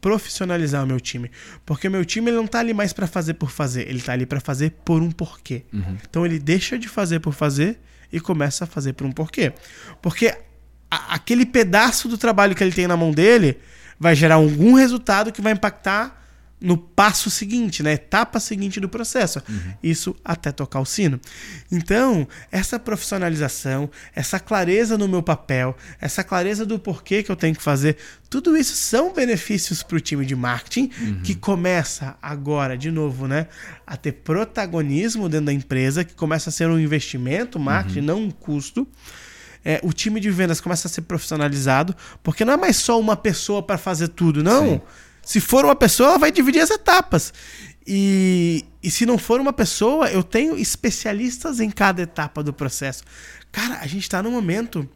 profissionalizar o meu time. Porque o meu time ele não está ali mais para fazer por fazer, ele está ali para fazer por um porquê. Uhum. Então ele deixa de fazer por fazer e começa a fazer por um porquê. Porque a, aquele pedaço do trabalho que ele tem na mão dele vai gerar algum resultado que vai impactar no passo seguinte, na etapa seguinte do processo. Uhum. Isso até tocar o sino. Então, essa profissionalização, essa clareza no meu papel, essa clareza do porquê que eu tenho que fazer, tudo isso são benefícios para o time de marketing Uhum. que começa agora, de novo, né, a ter protagonismo dentro da empresa, que começa a ser um investimento, marketing, Uhum. não um custo. É, o time de vendas começa a ser profissionalizado, porque não é mais só uma pessoa para fazer tudo, não. Sim. Se for uma pessoa, ela vai dividir as etapas. E, e se não for uma pessoa, eu tenho especialistas em cada etapa do processo. Cara, a gente está num momento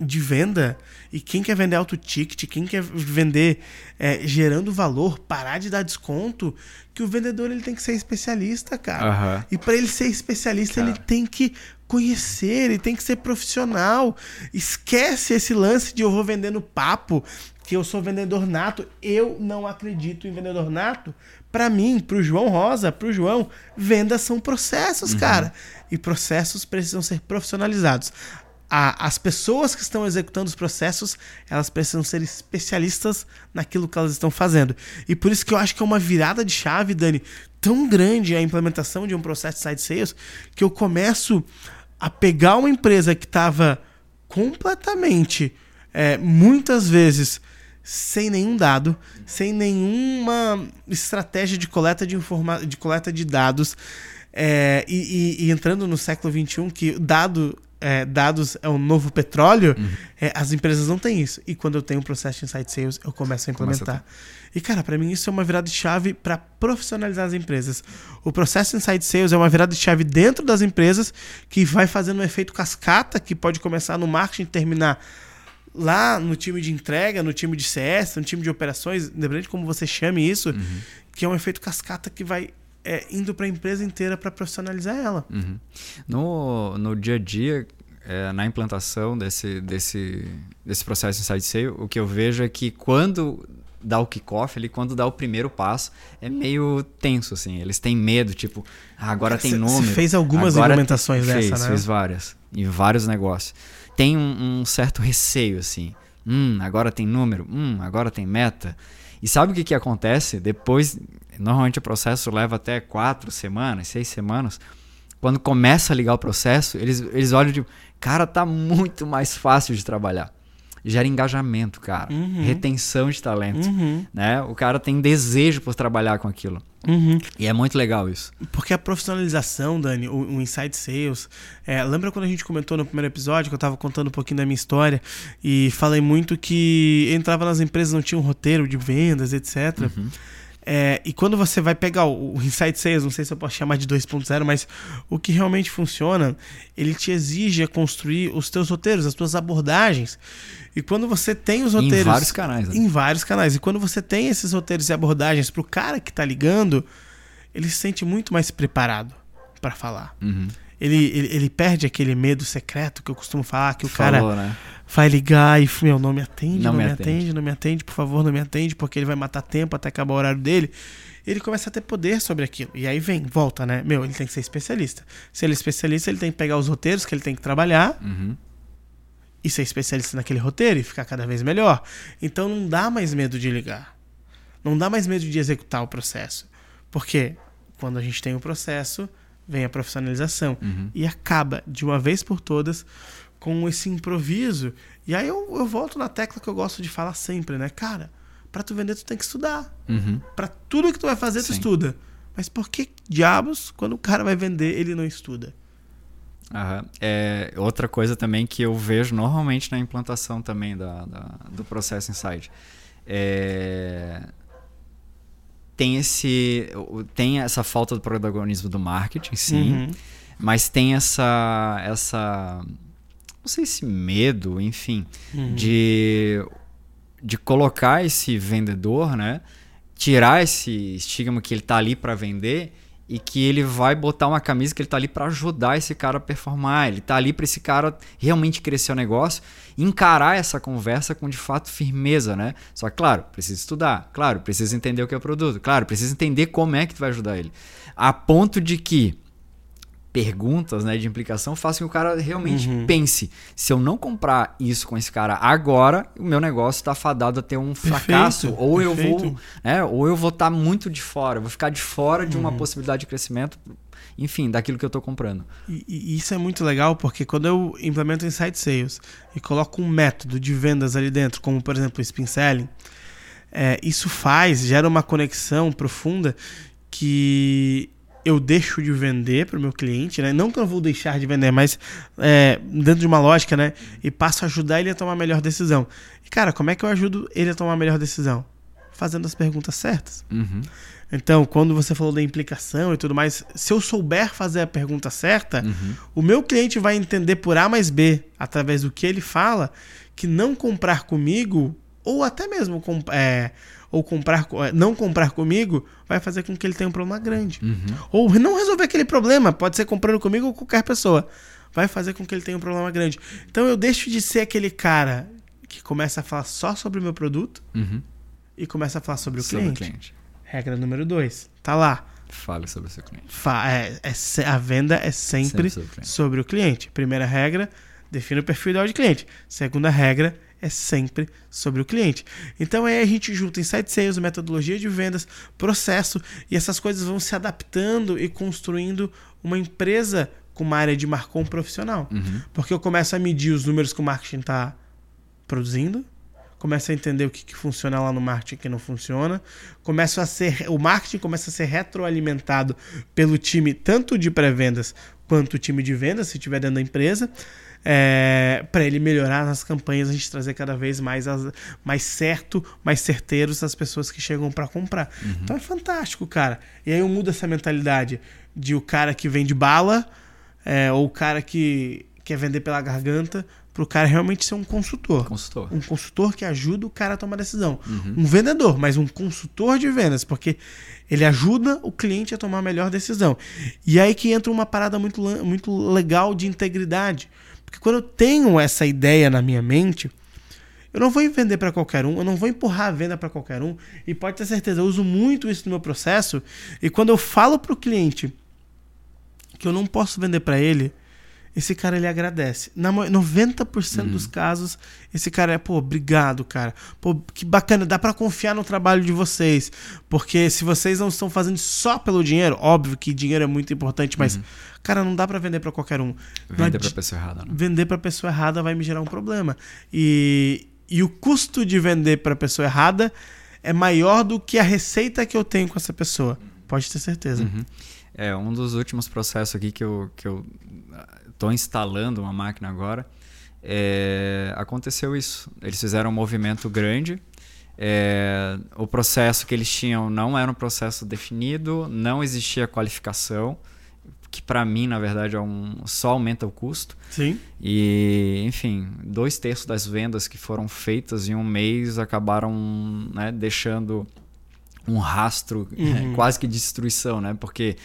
de venda e quem quer vender alto ticket, quem quer vender é, gerando valor, parar de dar desconto, que o vendedor ele tem que ser especialista, cara. Aham. E para ele ser especialista, Cara. ele tem que conhecer, ele tem que ser profissional. Esquece esse lance de eu vou vender no papo, que eu sou vendedor nato. Eu não acredito em vendedor nato. Para mim, pro João Rosa, pro João, vendas são processos, cara. E processos precisam ser profissionalizados. A- as pessoas que estão executando os processos, elas precisam ser especialistas naquilo que elas estão fazendo. E por isso que eu acho que é uma virada de chave, Dani, tão grande a implementação de um processo de side sales, que eu começo a pegar uma empresa que estava completamente, é, muitas vezes, sem nenhum dado, sem nenhuma estratégia de coleta de, informa de coleta de dados, é, e, e- e entrando no século XXI, que dado, é, dados é o novo petróleo, é, as empresas não têm isso. E quando eu tenho um processo de insight sales, eu começo a Começa a implementar. E, cara, para mim isso é uma virada de chave para profissionalizar as empresas. O processo Inside Sales é uma virada de chave dentro das empresas que vai fazendo um efeito cascata que pode começar no marketing e terminar lá no time de entrega, no time de CS, no time de operações, independente de como você chame isso, que é um efeito cascata que vai é, indo para a empresa inteira para profissionalizar ela. Uhum. No, no dia a dia, é, na implantação desse, desse, desse processo inside sale, o que eu vejo é que quando dá o kickoff ali, quando dá o primeiro passo, é meio tenso, assim. Eles têm medo, tipo, ah, agora tem Cê- cê número. fez algumas implementações tem- dessa, fez, né? Fiz várias. Em vários negócios. Tem um, um certo receio, assim. Hum, agora tem número. Hum, agora tem meta. E sabe o que, que acontece? Depois, normalmente o processo leva até quatro semanas, seis semanas. Quando começa a ligar o processo, eles, eles olham de, cara, tá muito mais fácil de trabalhar. Gera engajamento, cara. Uhum. Retenção de talento. Uhum, Né? O cara tem desejo por trabalhar com aquilo. uhum. E é muito legal isso. Porque a profissionalização, Dani, o, o Inside Sales. é, lembra quando a gente comentou no primeiro episódio que eu tava contando um pouquinho da minha história e falei muito que entrava nas empresas não tinha um roteiro de vendas, etc. Uhum. É, e quando você vai pegar o, o Inside Sales, não sei se eu posso chamar de 2.0, mas o que realmente funciona, ele te exige construir os teus roteiros, as tuas abordagens. E quando você tem os Em roteiros. vários canais, né? Em vários canais. E quando você tem esses roteiros e abordagens pro cara que tá ligando, ele se sente muito mais preparado para falar. Uhum. Ele, ele, ele perde aquele medo secreto que eu costumo falar, que o Falou, cara né? Vai ligar e, meu, não me atende, Não não, me atende. atende. não me atende, por favor, não me atende, porque ele vai matar tempo até acabar o horário dele. Ele começa a ter poder sobre aquilo. E aí vem, volta, né? Meu, ele tem que ser especialista. Se ele é especialista, ele tem que pegar os roteiros que ele tem que trabalhar Uhum. e ser especialista naquele roteiro e ficar cada vez melhor. Então não dá mais medo de ligar. Não dá mais medo de executar o processo. Porque quando a gente tem o processo, vem a profissionalização. Uhum. E acaba, de uma vez por todas, com esse improviso. E aí eu, eu volto na tecla que eu gosto de falar sempre, né? Cara, pra tu vender, tu tem que estudar. Uhum. Pra tudo que tu vai fazer, tu Sim. estuda. Mas por que diabos, quando o cara vai vender, ele não estuda? Uhum. É, outra coisa também que eu vejo normalmente na implantação também da, da do processo Insight. É, tem esse tem essa falta do protagonismo do marketing, sim, uhum. mas tem essa essa não sei se medo, enfim, uhum. de de colocar esse vendedor, né? Tirar esse estigma que ele está ali para vender e que ele vai botar uma camisa que ele está ali para ajudar esse cara a performar, ele está ali para esse cara realmente crescer o negócio, encarar essa conversa com de fato firmeza, né? Só que, claro, precisa estudar, claro, precisa entender o que é o produto, claro, precisa entender como é que tu vai ajudar ele. A ponto de que perguntas né, de implicação façam que o cara realmente uhum. pense: se eu não comprar isso com esse cara agora, o meu negócio está fadado a ter um perfeito, fracasso. Ou perfeito. eu vou, né, ou eu vou estar tá muito de fora, vou ficar de fora de uma uhum. possibilidade de crescimento, enfim, daquilo que eu estou comprando. E, e, isso é muito legal porque quando eu implemento Insight Sales e coloco um método de vendas ali dentro, como por exemplo o Spin Selling, é, isso faz, gera uma conexão profunda que eu deixo de vender para o meu cliente, né? Não que eu vou deixar de vender, mas é, dentro de uma lógica, né? E passo a ajudar ele a tomar a melhor decisão. E, cara, como é que eu ajudo ele a tomar a melhor decisão? Fazendo as perguntas certas. Uhum. Então, quando você falou da implicação e tudo mais, se eu souber fazer a pergunta certa, uhum. o meu cliente vai entender por A mais B, através do que ele fala, que não comprar comigo, ou até mesmo é, ou comprar, eh, não comprar comigo, vai fazer com que ele tenha um problema grande. Uhum. Ou não resolver aquele problema, pode ser comprando comigo ou qualquer pessoa. Vai fazer com que ele tenha um problema grande. Então eu deixo de ser aquele cara que começa a falar só sobre o meu produto uhum. e começa a falar sobre o sobre cliente. cliente. Regra número dois. Tá lá. Fale sobre o seu cliente. Fa é, é, a venda é sempre, sempre sobre, o sobre o cliente. Primeira regra, defina o perfil ideal de cliente. Segunda regra, é sempre sobre o cliente. Então aí a gente junta insight sales, metodologia de vendas, processo e essas coisas vão se adaptando e construindo uma empresa com uma área de marcom profissional. Uhum. Porque eu começo a medir os números que o marketing está produzindo, começo a entender o que, que funciona lá no marketing e que não funciona, começo a ser o marketing começa a ser retroalimentado pelo time tanto de pré-vendas quanto o time de vendas, se estiver dentro da empresa é, para ele melhorar nas campanhas, a gente trazer cada vez mais, as, mais certo, mais certeiros as pessoas que chegam para comprar. Uhum. Então é fantástico, cara. E aí eu mudo essa mentalidade de o cara que vende bala é, ou o cara que quer vender pela garganta para o cara realmente ser um consultor. consultor. Um consultor que ajuda o cara a tomar decisão. Uhum. Um vendedor, mas um consultor de vendas, porque ele ajuda o cliente a tomar a melhor decisão. E aí que entra uma parada muito, muito legal de integridade. Porque quando eu tenho essa ideia na minha mente, eu não vou vender para qualquer um, eu não vou empurrar a venda para qualquer um. E pode ter certeza, eu uso muito isso no meu processo. E quando eu falo para o cliente que eu não posso vender para ele, esse cara ele agradece. Na 90% uhum. dos casos, esse cara é, pô, obrigado, cara. Pô, que bacana, dá para confiar no trabalho de vocês. Porque se vocês não estão fazendo só pelo dinheiro, óbvio que dinheiro é muito importante, mas, uhum. cara, não dá para vender para qualquer um. Vender para pessoa errada. Né? Vender para pessoa errada vai me gerar um problema. E, e o custo de vender para pessoa errada é maior do que a receita que eu tenho com essa pessoa. Pode ter certeza. Uhum. É, um dos últimos processos aqui que eu, que eu estou instalando uma máquina agora, é, aconteceu isso. Eles fizeram um movimento grande. É, o processo que eles tinham não era um processo definido, não existia qualificação, que para mim, na verdade, é um, só aumenta o custo. Sim. E, enfim, dois terços das vendas que foram feitas em um mês acabaram né, deixando um rastro uhum. quase que de destruição, né? Porque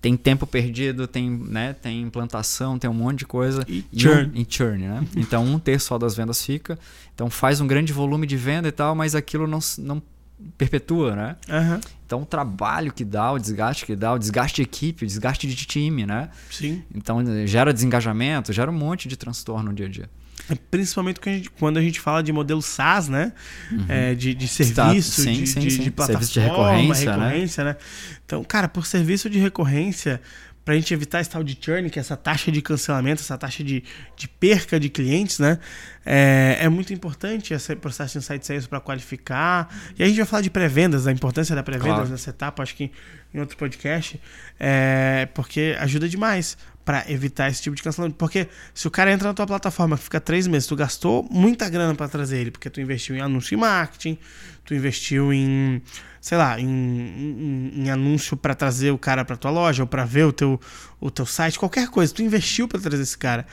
tem tempo perdido, tem, né, tem implantação, tem um monte de coisa. E, e churn. Um, e churn, né? então, um terço só das vendas fica. Então, faz um grande volume de venda e tal, mas aquilo não, não perpetua, né? Uhum. Então, o trabalho que dá, o desgaste que dá, o desgaste de equipe, o desgaste de time, né? Sim. Então, gera desengajamento, gera um monte de transtorno no dia a dia. É, principalmente quando a gente, a fala de modelo SaaS, né? Uhum. É, de, de serviço, sim, de, sim, de, sim. de plataforma, serviço de recorrência, recorrência né? né? Então, cara, por serviço de recorrência, pra gente evitar esse tal de churn, que é essa taxa de cancelamento, essa taxa de, de perca de clientes, né? É, é muito importante esse processo de insight sales para qualificar. E a gente vai falar de pré-vendas, a importância da pré-vendas claro. nessa etapa, acho que em outro podcast, é, porque ajuda demais para evitar esse tipo de cancelamento. Porque se o cara entra na tua plataforma fica três meses, tu gastou muita grana para trazer ele, porque tu investiu em anúncio e marketing, tu investiu em, sei lá, em, em, em anúncio para trazer o cara para tua loja ou para ver o teu, o teu site, qualquer coisa, tu investiu para trazer esse cara.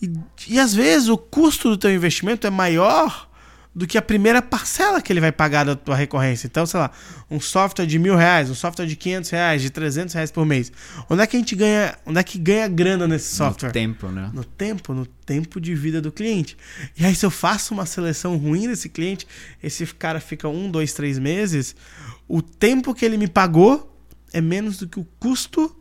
E, e às vezes o custo do teu investimento é maior do que a primeira parcela que ele vai pagar da tua recorrência. Então, sei lá, um software de mil reais, um software de 500 reais, de 300 reais por mês. Onde é que a gente ganha, onde é que ganha grana nesse software? No tempo, né? No tempo, no tempo de vida do cliente. E aí, se eu faço uma seleção ruim desse cliente, esse cara fica um, dois, três meses, o tempo que ele me pagou é menos do que o custo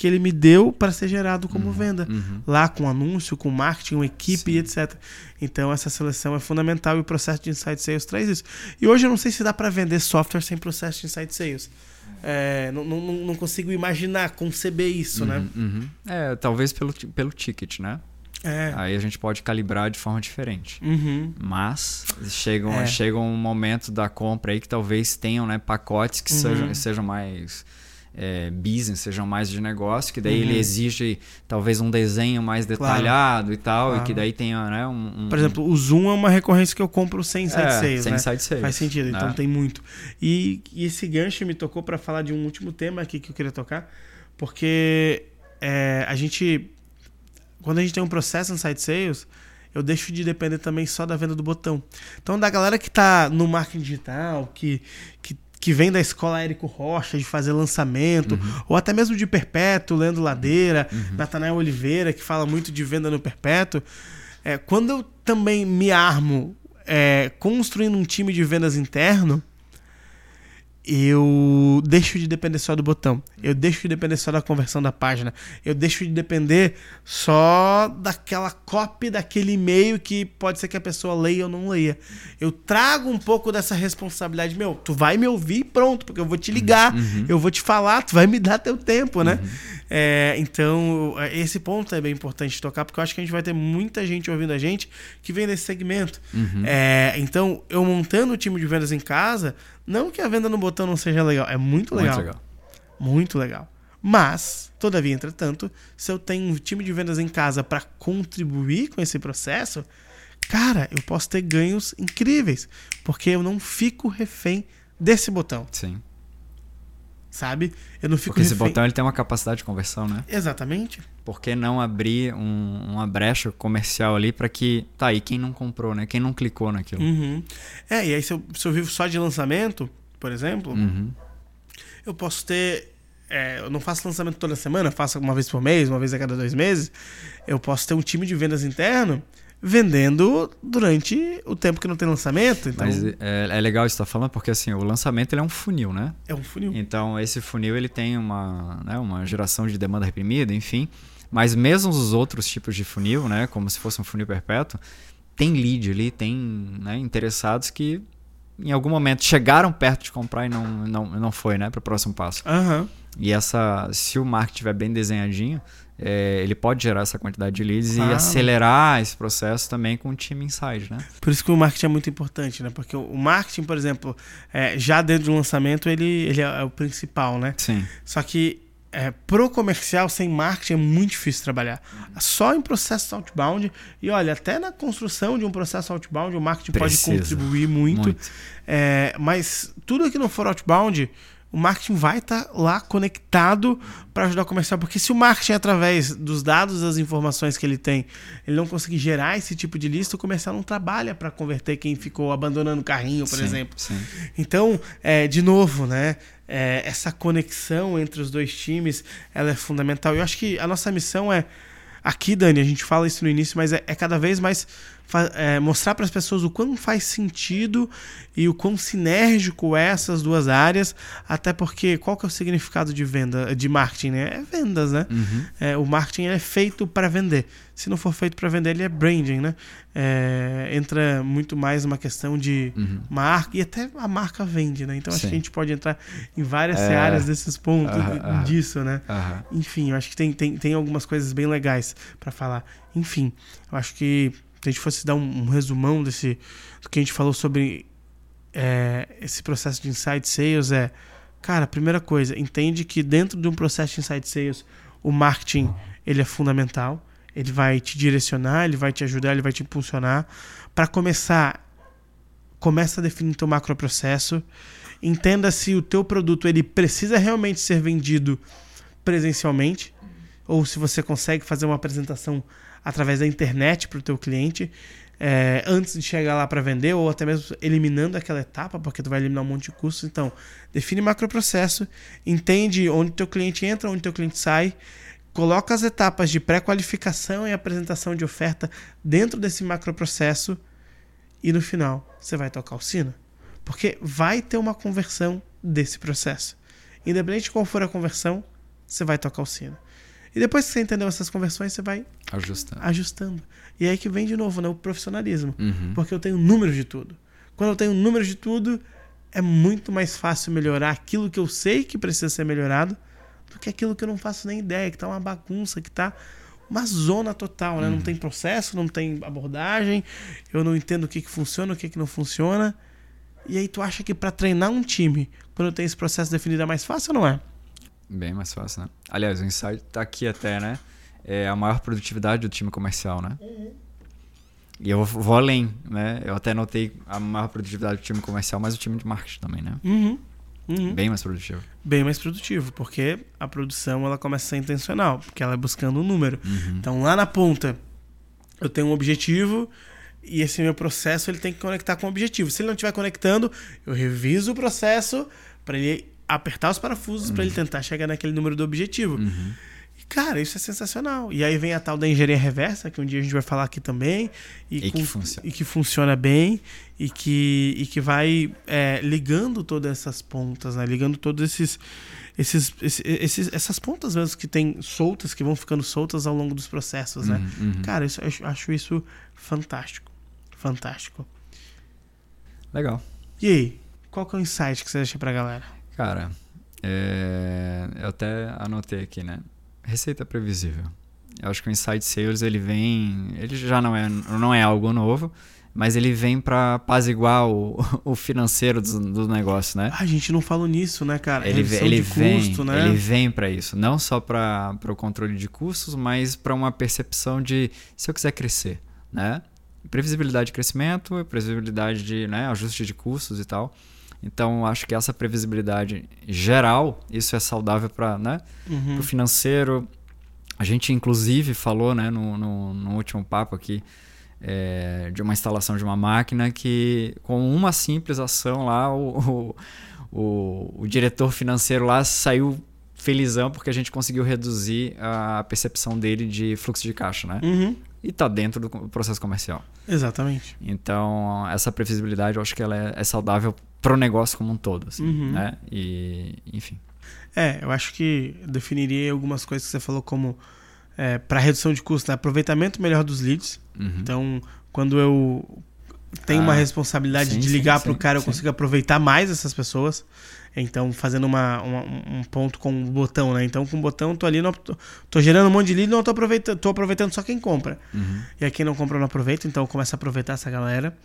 que ele me deu para ser gerado como uhum, venda. Uhum. Lá com anúncio, com marketing, uma equipe, Sim. etc. Então essa seleção é fundamental e o processo de Insight Sales traz isso. E hoje eu não sei se dá para vender software sem processo de Insight Sales. É, não, não, não, consigo imaginar, conceber isso, né? uhum, né? É, talvez pelo, pelo ticket, né? É. Aí a gente pode calibrar de forma diferente. Uhum. Mas chega, é. chega um momento da compra aí que talvez tenham né, pacotes que uhum. sejam, sejam mais é, business, sejam mais de negócio, que daí uhum. ele exige talvez um desenho mais detalhado claro. e tal, claro. e que daí tenha, né, um, um, Por exemplo, o Zoom é uma recorrência que eu compro sem site é, sales, sem né? site sales. Faz sentido, então é. tem muito. E, e, esse gancho me tocou para falar de um último tema aqui que eu queria tocar, porque é, a gente, quando a gente tem um processo em site sales, eu deixo de depender também só da venda do botão. Então, da galera que está no marketing digital, que, que que vem da escola Érico Rocha de fazer lançamento, uhum. ou até mesmo de Perpétuo, Leandro Ladeira, uhum. Natanael Oliveira, que fala muito de venda no Perpétuo. É, quando eu também me armo é, construindo um time de vendas interno, eu deixo de depender só do botão. Eu deixo de depender só da conversão da página. Eu deixo de depender só daquela copy daquele e-mail que pode ser que a pessoa leia ou não leia. Eu trago um pouco dessa responsabilidade. Meu, tu vai me ouvir pronto, porque eu vou te ligar, uhum. eu vou te falar, tu vai me dar teu tempo, né? Uhum. É, então, esse ponto é bem importante tocar, porque eu acho que a gente vai ter muita gente ouvindo a gente que vem desse segmento. Uhum. É, então, eu montando o time de vendas em casa, não que a venda no botão não seja legal, é muito legal. Muito legal. Muito legal. Mas, todavia, entretanto, se eu tenho um time de vendas em casa para contribuir com esse processo, cara, eu posso ter ganhos incríveis, porque eu não fico refém desse botão. Sim sabe? Eu não fico Porque refém... esse botão ele tem uma capacidade de conversão, né? Exatamente. Por que não abrir um, uma brecha comercial ali para que. Tá aí, quem não comprou, né? Quem não clicou naquilo. Uhum. É, e aí se eu, se eu vivo só de lançamento, por exemplo, uhum. eu posso ter. É, eu não faço lançamento toda semana, faço uma vez por mês, uma vez a cada dois meses. Eu posso ter um time de vendas interno vendendo durante o tempo que não tem lançamento. Então... Mas é, é legal isso que tá falando, porque assim, o lançamento ele é um funil, né? É um funil. Então, esse funil ele tem uma, né, uma geração de demanda reprimida, enfim. Mas mesmo os outros tipos de funil, né, como se fosse um funil perpétuo, tem lead ali, tem né, interessados que em algum momento chegaram perto de comprar e não, não, não foi, né, para o próximo passo. Uhum. E essa, se o marketing estiver bem desenhadinho, é, ele pode gerar essa quantidade de leads ah. e acelerar esse processo também com o time inside, né? Por isso que o marketing é muito importante, né? Porque o marketing, por exemplo, é, já dentro do lançamento, ele, ele é o principal, né? Sim. Só que é, pro comercial, sem marketing, é muito difícil trabalhar. Só em processo outbound. E olha, até na construção de um processo outbound, o marketing Precisa. pode contribuir muito. muito. É, mas tudo que não for outbound, o marketing vai estar tá lá conectado para ajudar o comercial. Porque se o marketing, através dos dados, das informações que ele tem, ele não conseguir gerar esse tipo de lista, o comercial não trabalha para converter quem ficou abandonando o carrinho, por sim, exemplo. Sim. Então, é, de novo, né? É, essa conexão entre os dois times ela é fundamental. Eu acho que a nossa missão é. Aqui, Dani, a gente fala isso no início, mas é, é cada vez mais é, mostrar para as pessoas o quão faz sentido e o quão sinérgico é essas duas áreas, até porque qual que é o significado de venda, de marketing, né? É vendas, né? Uhum. É, o marketing é feito para vender. Se não for feito para vender, ele é branding, né? É, entra muito mais uma questão de Uhum. marca e até a marca vende, né? Então acho Sim. que a gente pode entrar em várias É. áreas desses pontos disso, né? Enfim, eu acho que tem, tem, tem algumas coisas bem legais para falar. Enfim, eu acho que a gente fosse dar um, um resumão desse do que a gente falou sobre é, esse processo de inside sales é, cara, primeira coisa, entende que dentro de um processo de inside sales, o marketing ele é fundamental. Ele vai te direcionar, ele vai te ajudar, ele vai te impulsionar. Para começar, começa a definir teu macroprocesso. Entenda se o teu produto ele precisa realmente ser vendido presencialmente ou se você consegue fazer uma apresentação através da internet para o teu cliente é, antes de chegar lá para vender ou até mesmo eliminando aquela etapa porque tu vai eliminar um monte de custos. Então, define macroprocesso, entende onde teu cliente entra, onde teu cliente sai, coloca as etapas de pré-qualificação e apresentação de oferta dentro desse macroprocesso e no final você vai tocar o sino. Porque vai ter uma conversão desse processo. Independente de qual for a conversão, você vai tocar o sino. E depois que você entendeu essas conversões, você vai Ajustando. ajustando. E aí que vem de novo né, o profissionalismo. Uhum. Porque eu tenho números de tudo. Quando eu tenho números de tudo, é muito mais fácil melhorar aquilo que eu sei que precisa ser melhorado do que aquilo que eu não faço nem ideia, que tá uma bagunça, que tá uma zona total, né? Não tem processo, não tem abordagem, eu não entendo o que, que funciona, o que, que não funciona. E aí tu acha que para treinar um time, quando tem esse processo definido, é mais fácil ou não é? Bem mais fácil, né? Aliás, o insight tá aqui até, né? É a maior produtividade do time comercial, né? E eu vou vou além, né? Eu até notei a maior produtividade do time comercial, mas o time de marketing também, né? Uhum. Uhum. Bem mais produtivo. Bem mais produtivo, porque a produção ela começa a ser intencional, porque ela é buscando um número. Uhum. Então lá na ponta eu tenho um objetivo e esse meu processo ele tem que conectar com o objetivo. Se ele não estiver conectando, eu reviso o processo para ele apertar os parafusos para ele tentar chegar naquele número do objetivo. Uhum. E, cara, isso é sensacional. E aí vem a tal da engenharia reversa, que um dia a gente vai falar aqui também. E que funciona. e que funciona bem e que, e que vai é, ligando todas essas pontas, né? Ligando todos esses, esses, esses, essas pontas mesmo que tem soltas, que vão ficando soltas ao longo dos processos, né? Uhum, uhum. Cara, isso, eu acho- acho isso fantástico. Fantástico. Legal. E aí, qual que é o insight que você deixa pra galera? Cara, é, eu até anotei aqui, né? Receita previsível. Eu acho que o Insight Sales ele vem, ele já não é, não é algo novo, mas ele vem para apaziguar o, o financeiro do, do negócio, né? Ah, a gente não falou nisso, né, cara? Ele, ele de vem, custo, né? ele vem para isso, não só para o controle de custos, mas para uma percepção de se eu quiser crescer, né? Previsibilidade de crescimento, previsibilidade de né, ajuste de custos e tal. Então, acho que essa previsibilidade geral, isso é saudável para né, Uhum. o financeiro. A gente, inclusive, falou né, no, no, no último papo aqui é, de uma instalação de uma máquina que, com uma simples ação lá, o, o, o, o diretor financeiro lá saiu felizão porque a gente conseguiu reduzir a percepção dele de fluxo de caixa, né? Uhum. E tá dentro do processo comercial. Exatamente. Então, essa previsibilidade, eu acho que ela é, é saudável pro negócio como um todo, assim, Uhum. né? E, enfim. É, eu acho que eu definiria algumas coisas que você falou como é, para redução de custo, né? aproveitamento melhor dos leads. Uhum. Então, quando eu tenho uma Ah, responsabilidade sim, de ligar para o cara, eu consigo aproveitar mais essas pessoas. Então, fazendo uma, uma- um ponto com o botão, né? Então, com o botão, tô ali, não, tô, tô gerando um monte de lead, não tô aproveitando, tô aproveitando só quem compra. Uhum. E aí quem não compra não aproveita, então eu começo a aproveitar essa galera.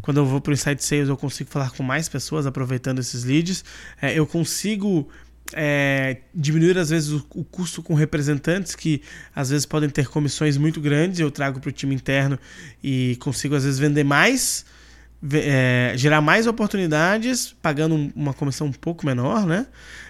Quando eu vou pro Insight Sales, eu consigo falar com mais pessoas aproveitando esses leads. É, eu consigo é, diminuir, às vezes, o, o custo com representantes que, às vezes, podem ter comissões muito grandes. Eu trago para o time interno e consigo, às vezes, vender mais, é, gerar mais oportunidades, pagando um- uma comissão um pouco menor, né?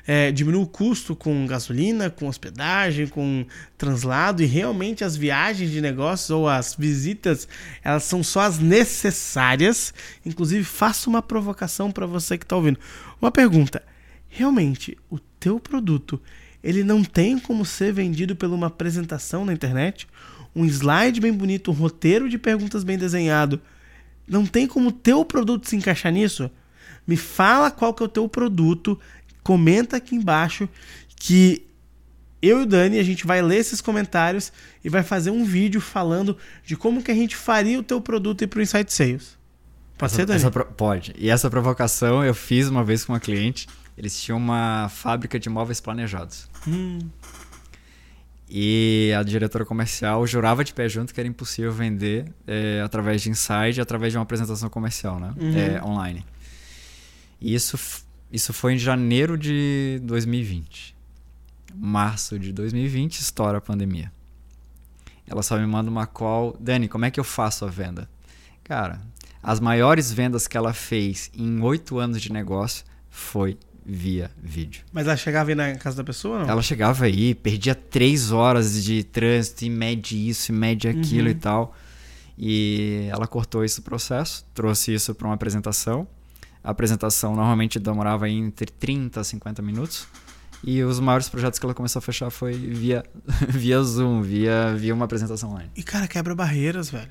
É, diminuo o custo com gasolina, com hospedagem, com translado e realmente as viagens de negócios ou as visitas, elas são só as necessárias. Inclusive, faço uma provocação para você que está ouvindo. Uma pergunta: realmente o teu produto ele não tem como ser vendido por uma apresentação na internet? um slide bem bonito, um roteiro de perguntas bem desenhado. Não tem como o teu produto se encaixar nisso? Me fala qual que é o teu produto, comenta aqui embaixo que eu e o Dani, a gente vai ler esses comentários e vai fazer um vídeo falando de como que a gente faria o teu produto ir pro Insight Sales. Pode essa, ser, Dani? pode. E essa provocação eu fiz uma vez com uma cliente. Eles tinham uma fábrica de móveis planejados. Hum. E a diretora comercial jurava de pé junto que era impossível vender é, através de inside, através de uma apresentação comercial, né? Uhum. É, online. E isso, isso foi em janeiro de 2020. Março de 2020, estoura a pandemia. Ela só me manda uma call. Dani, como é que eu faço a venda? Cara, as maiores vendas que ela fez em oito anos de negócio foi via vídeo. Mas ela chegava aí na casa da pessoa, não? Ela chegava aí, perdia três horas de trânsito e mede isso, e mede aquilo uhum. e tal. E ela cortou esse processo, trouxe isso para uma apresentação. A apresentação normalmente demorava entre 30 a 50 minutos. E os maiores projetos que ela começou a fechar foi via, via Zoom, via, via uma apresentação online. E, cara, quebra barreiras, velho.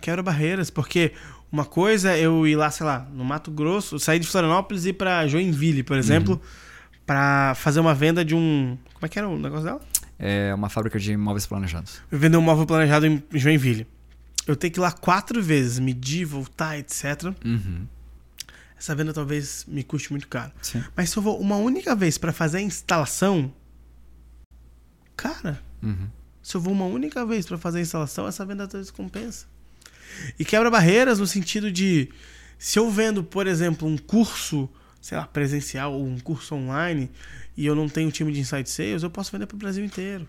Quebra barreiras, porque uma coisa é eu ir lá, sei lá, no Mato Grosso, sair de Florianópolis e ir pra Joinville, por exemplo, uhum. para fazer uma venda de um. Como é que era o negócio dela? É uma fábrica de móveis planejados. Eu vender um móvel planejado em Joinville. Eu tenho que ir lá quatro vezes, medir, voltar, etc. Uhum. Essa venda talvez me custe muito caro. Sim. Mas se eu vou uma única vez para fazer a instalação, cara, uhum. se eu vou uma única vez para fazer a instalação, essa venda talvez compensa. E quebra barreiras no sentido de se eu vendo, por exemplo, um curso, sei lá, presencial ou um curso online e eu não tenho um time de inside sales, eu posso vender para o Brasil inteiro.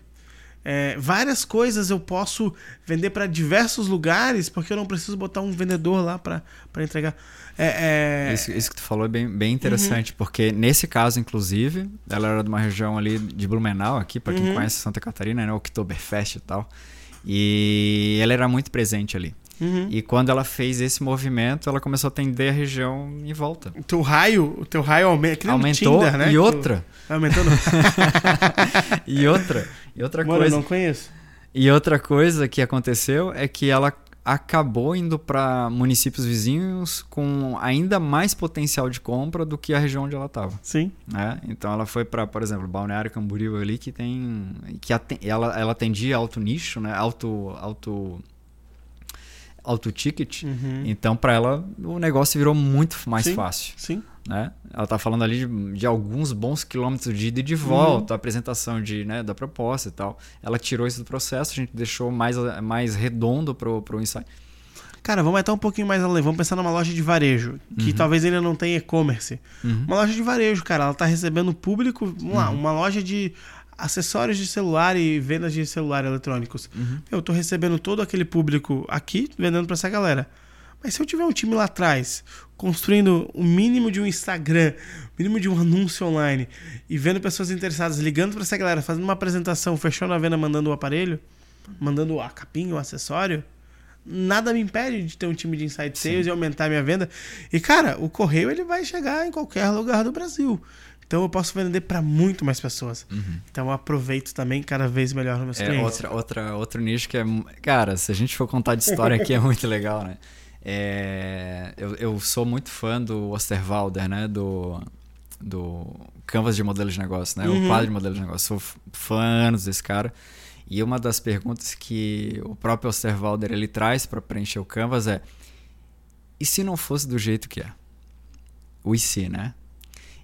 É, várias coisas eu posso vender para diversos lugares porque eu não preciso botar um vendedor lá para entregar. É, é... Isso, isso, que tu falou é bem, bem interessante, uhum. porque nesse caso, inclusive, ela era de uma região ali de Blumenau, aqui, para quem uhum. conhece Santa Catarina, né? Oktoberfest e tal. E ela era muito presente ali. Uhum. E quando ela fez esse movimento, ela começou a atender a região em volta. O teu raio, o teu raio aumenta, aumentou. Tinder, né? E outra. Tu... Aumentou e outra. E outra Mano, coisa. Eu não conheço. E outra coisa que aconteceu é que ela acabou indo para municípios vizinhos com ainda mais potencial de compra do que a região onde ela estava. Sim. Né? Então ela foi para, por exemplo, Balneário Camboriú ali que tem que ela, ela atendia alto nicho, né? Alto alto alto ticket. Uhum. Então para ela o negócio virou muito mais sim, fácil. Sim. Né? Ela está falando ali de, de, alguns bons quilômetros de ida e de volta, uhum. apresentação de, né, da proposta e tal. Ela tirou isso do processo, a gente deixou mais, mais redondo para o insight. Cara, vamos até um pouquinho mais além. Vamos pensar numa loja de varejo, que uhum. talvez ainda não tenha e-commerce. Uhum. Uma loja de varejo, cara, ela está recebendo público. Vamos lá, uhum. uma loja de acessórios de celular e vendas de celular eletrônicos. Uhum. Eu estou recebendo todo aquele público aqui, vendendo para essa galera. Mas se eu tiver um time lá atrás, construindo o mínimo de um Instagram, o mínimo de um anúncio online, e vendo pessoas interessadas, ligando para essa galera, fazendo uma apresentação, fechando a venda, mandando o aparelho, mandando a capinha, o acessório, nada me impede de ter um time de inside sales Sim. e aumentar a minha venda. E cara, o correio ele vai chegar em qualquer lugar do Brasil. Então eu posso vender para muito mais pessoas. Uhum. Então eu aproveito também cada vez melhor nos meus é clientes. Outra, outra, outro nicho que é. Cara, se a gente for contar de história aqui é muito legal, né? É, eu, eu sou muito fã do Osterwalder, né? Do, do Canvas de modelo de negócio, né? Uhum. O quadro de modelo de negócio. Sou fã anos desse cara. E uma das perguntas que o próprio Osterwalder ele traz para preencher o Canvas é: e se não fosse do jeito que é? O e se, né?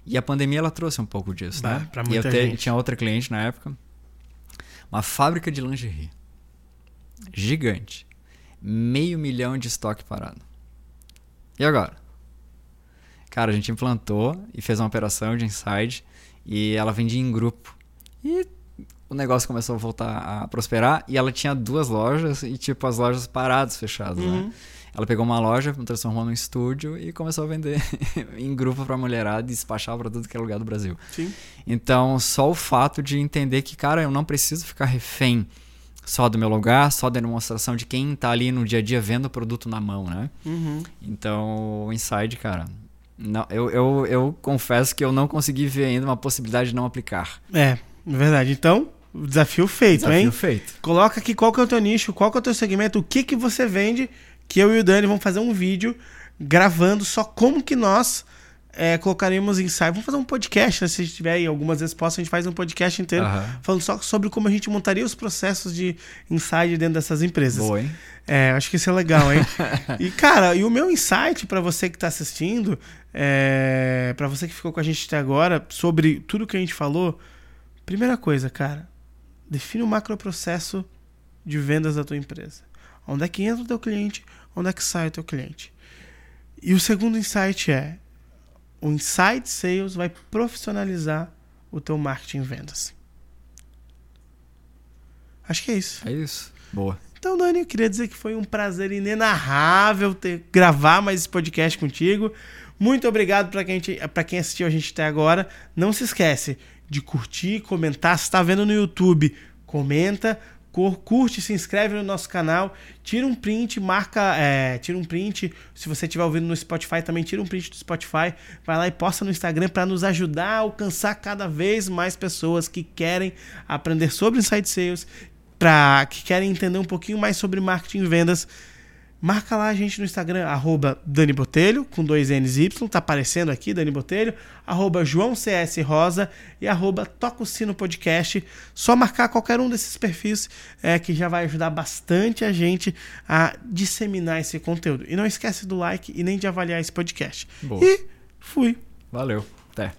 E a pandemia ela trouxe um pouco disso, bah, né? Pra muita e eu te, tinha outra cliente na época, uma fábrica de lingerie gigante, meio milhão de estoque parado. E agora? Cara, a gente implantou e fez uma operação de inside e ela vendia em grupo. E o negócio começou a voltar a prosperar e ela tinha duas lojas e tipo as lojas paradas fechadas, né? uhum. né? Ela pegou uma loja, transformou num estúdio e começou a vender em grupo para mulherada e despachar para tudo que é lugar do Brasil. Sim. Então, só o fato de entender que, cara, eu não preciso ficar refém só do meu lugar, só da demonstração de quem está ali no dia a dia vendo o produto na mão, né? Uhum. Então, o Inside, cara, não, eu, eu, eu confesso que eu não consegui ver ainda uma possibilidade de não aplicar. É, verdade. Então, Desafio feito, Desafio hein? feito. Coloca aqui qual que é o teu nicho, qual que é o teu segmento, o que que você vende, que eu e o Dani vamos fazer um vídeo gravando só como que nós é, colocaremos insight. Vamos fazer um podcast, né? Se tiver aí algumas respostas, a gente faz um podcast inteiro Aham. falando só sobre como a gente montaria os processos de insight dentro dessas empresas. Boa, hein? É, acho que isso é legal, hein? e, cara, e o meu insight pra você que tá assistindo, é, para você que ficou com a gente até agora, sobre tudo que a gente falou, primeira coisa, cara, define o macroprocesso de vendas da tua empresa. Onde é que entra o teu cliente, onde é que sai o teu cliente. E o segundo insight é, o Insight Sales vai profissionalizar o teu marketing vendas. Acho que é isso. É isso. Boa. Então, Dani, eu queria dizer que foi um prazer inenarrável ter, gravar mais esse podcast contigo. Muito obrigado para quem, pra quem assistiu a gente até agora. Não se esquece de curtir, comentar. Se está vendo no YouTube, comenta, curte, se inscreve no nosso canal, tira um print, marca, é, tira um print. Se você estiver ouvindo no Spotify, também tira um print do Spotify. Vai lá e posta no Instagram para nos ajudar a alcançar cada vez mais pessoas que querem aprender sobre Inside Sales, para que querem entender um pouquinho mais sobre marketing e vendas, marca lá a gente no Instagram, arroba Dani Botelho, com dois N's Y, tá aparecendo aqui, Dani Botelho, arroba João CS Rosa e arroba Toca o Sino Podcast. Só marcar qualquer um desses perfis é, que já vai ajudar bastante a gente a disseminar esse conteúdo. E não esquece do like e nem de avaliar esse podcast. Boa. E fui. Valeu. Até.